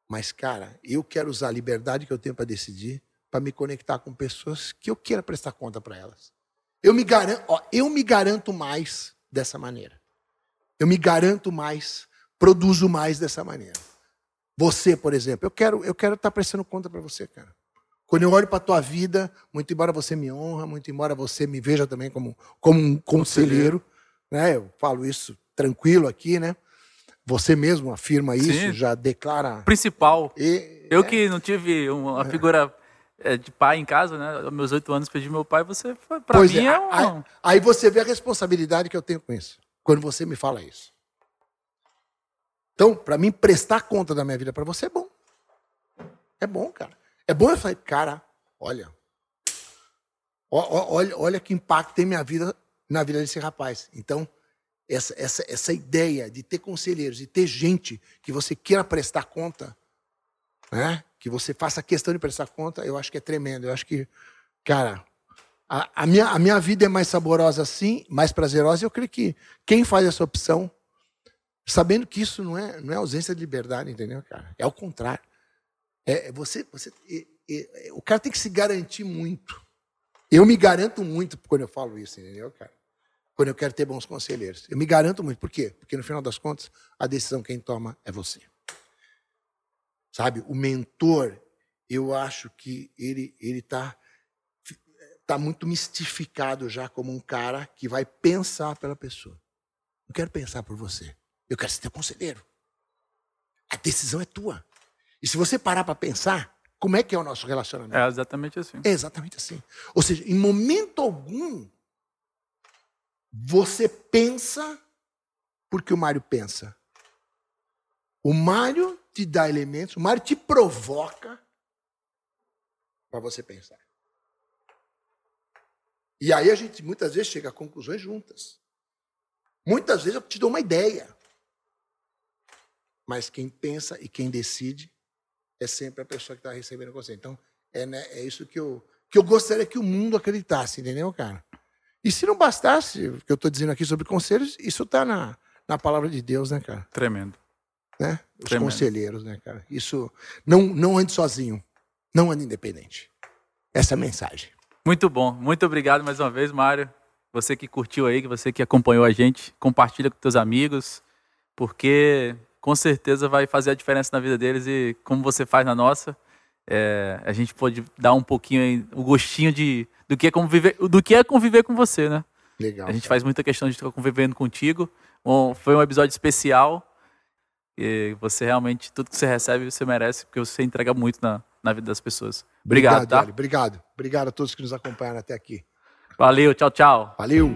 Mas, cara, eu quero usar a liberdade que eu tenho para decidir para me conectar com pessoas que eu queira prestar conta para elas. Eu me garanto, ó, eu me garanto mais dessa maneira. Eu me garanto mais, produzo mais dessa maneira. Você, por exemplo, eu quero, eu quero estar tá prestando conta para você, cara. Quando eu olho para a tua vida, muito embora você me honra, muito embora você me veja também como, como um conselheiro, né? Eu falo isso tranquilo aqui, né? Você mesmo afirma isso, Sim. já declara. Principal. E, eu é... que não tive uma figura é, de pai em casa, né? Aos meus oito anos perdi meu pai, você foi para mim é, é um... aí, aí você vê a responsabilidade que eu tenho com isso. Quando você me fala isso. Então, para mim prestar conta da minha vida para você é bom. É bom, cara. É bom eu falar, cara, olha, olha, olha que impacto tem minha vida na vida desse rapaz. Então, essa, essa, essa ideia de ter conselheiros, de ter gente que você queira prestar conta, né? que você faça questão de prestar conta, eu acho que é tremendo. Eu acho que, cara, a, a, minha, a minha vida é mais saborosa assim, mais prazerosa. Eu creio que quem faz essa opção, sabendo que isso não é, não é ausência de liberdade, entendeu, cara? É o contrário. É, é você, você, é, é, o cara tem que se garantir muito. Eu me garanto muito quando eu falo isso, entendeu, cara? Quando eu quero ter bons conselheiros. Eu me garanto muito. Por quê? Porque no final das contas, a decisão quem toma é você. Sabe? O mentor, eu acho que ele ele está tá muito mistificado já como um cara que vai pensar pela pessoa. Não quero pensar por você. Eu quero ser teu conselheiro. A decisão é tua. E se você parar para pensar, como é que é o nosso relacionamento? É exatamente assim. É exatamente assim. Ou seja, em momento algum, você pensa porque o Mário pensa. O Mário te dá elementos, o Mário te provoca para você pensar. E aí a gente muitas vezes chega a conclusões juntas. Muitas vezes eu te dou uma ideia. Mas quem pensa e quem decide é sempre a pessoa que está recebendo você. Então, é, né, é isso que eu, que eu gostaria que o mundo acreditasse, entendeu, cara? E se não bastasse o que eu estou dizendo aqui sobre conselhos, isso está na, na palavra de Deus, né, cara? Tremendo. Né? Os Tremendo. conselheiros, né, cara? Isso. Não, não ande sozinho. Não ande independente. Essa é a mensagem. Muito bom. Muito obrigado mais uma vez, Mário. Você que curtiu aí, você que acompanhou a gente, compartilha com teus amigos, porque com certeza vai fazer a diferença na vida deles e como você faz na nossa, é, a gente pode dar um pouquinho aí, o gostinho de do que é conviver, do que é conviver com você, né? Legal. A gente cara. faz muita questão de estar convivendo contigo. Foi um episódio especial. E você realmente, tudo que você recebe, você merece, porque você entrega muito na, na vida das pessoas. Obrigado, Obrigado tá? Obrigado. Obrigado a todos que nos acompanharam até aqui. Valeu, tchau, tchau. Valeu.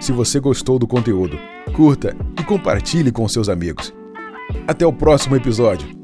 Se você gostou do conteúdo, curta e compartilhe com seus amigos. Até o próximo episódio.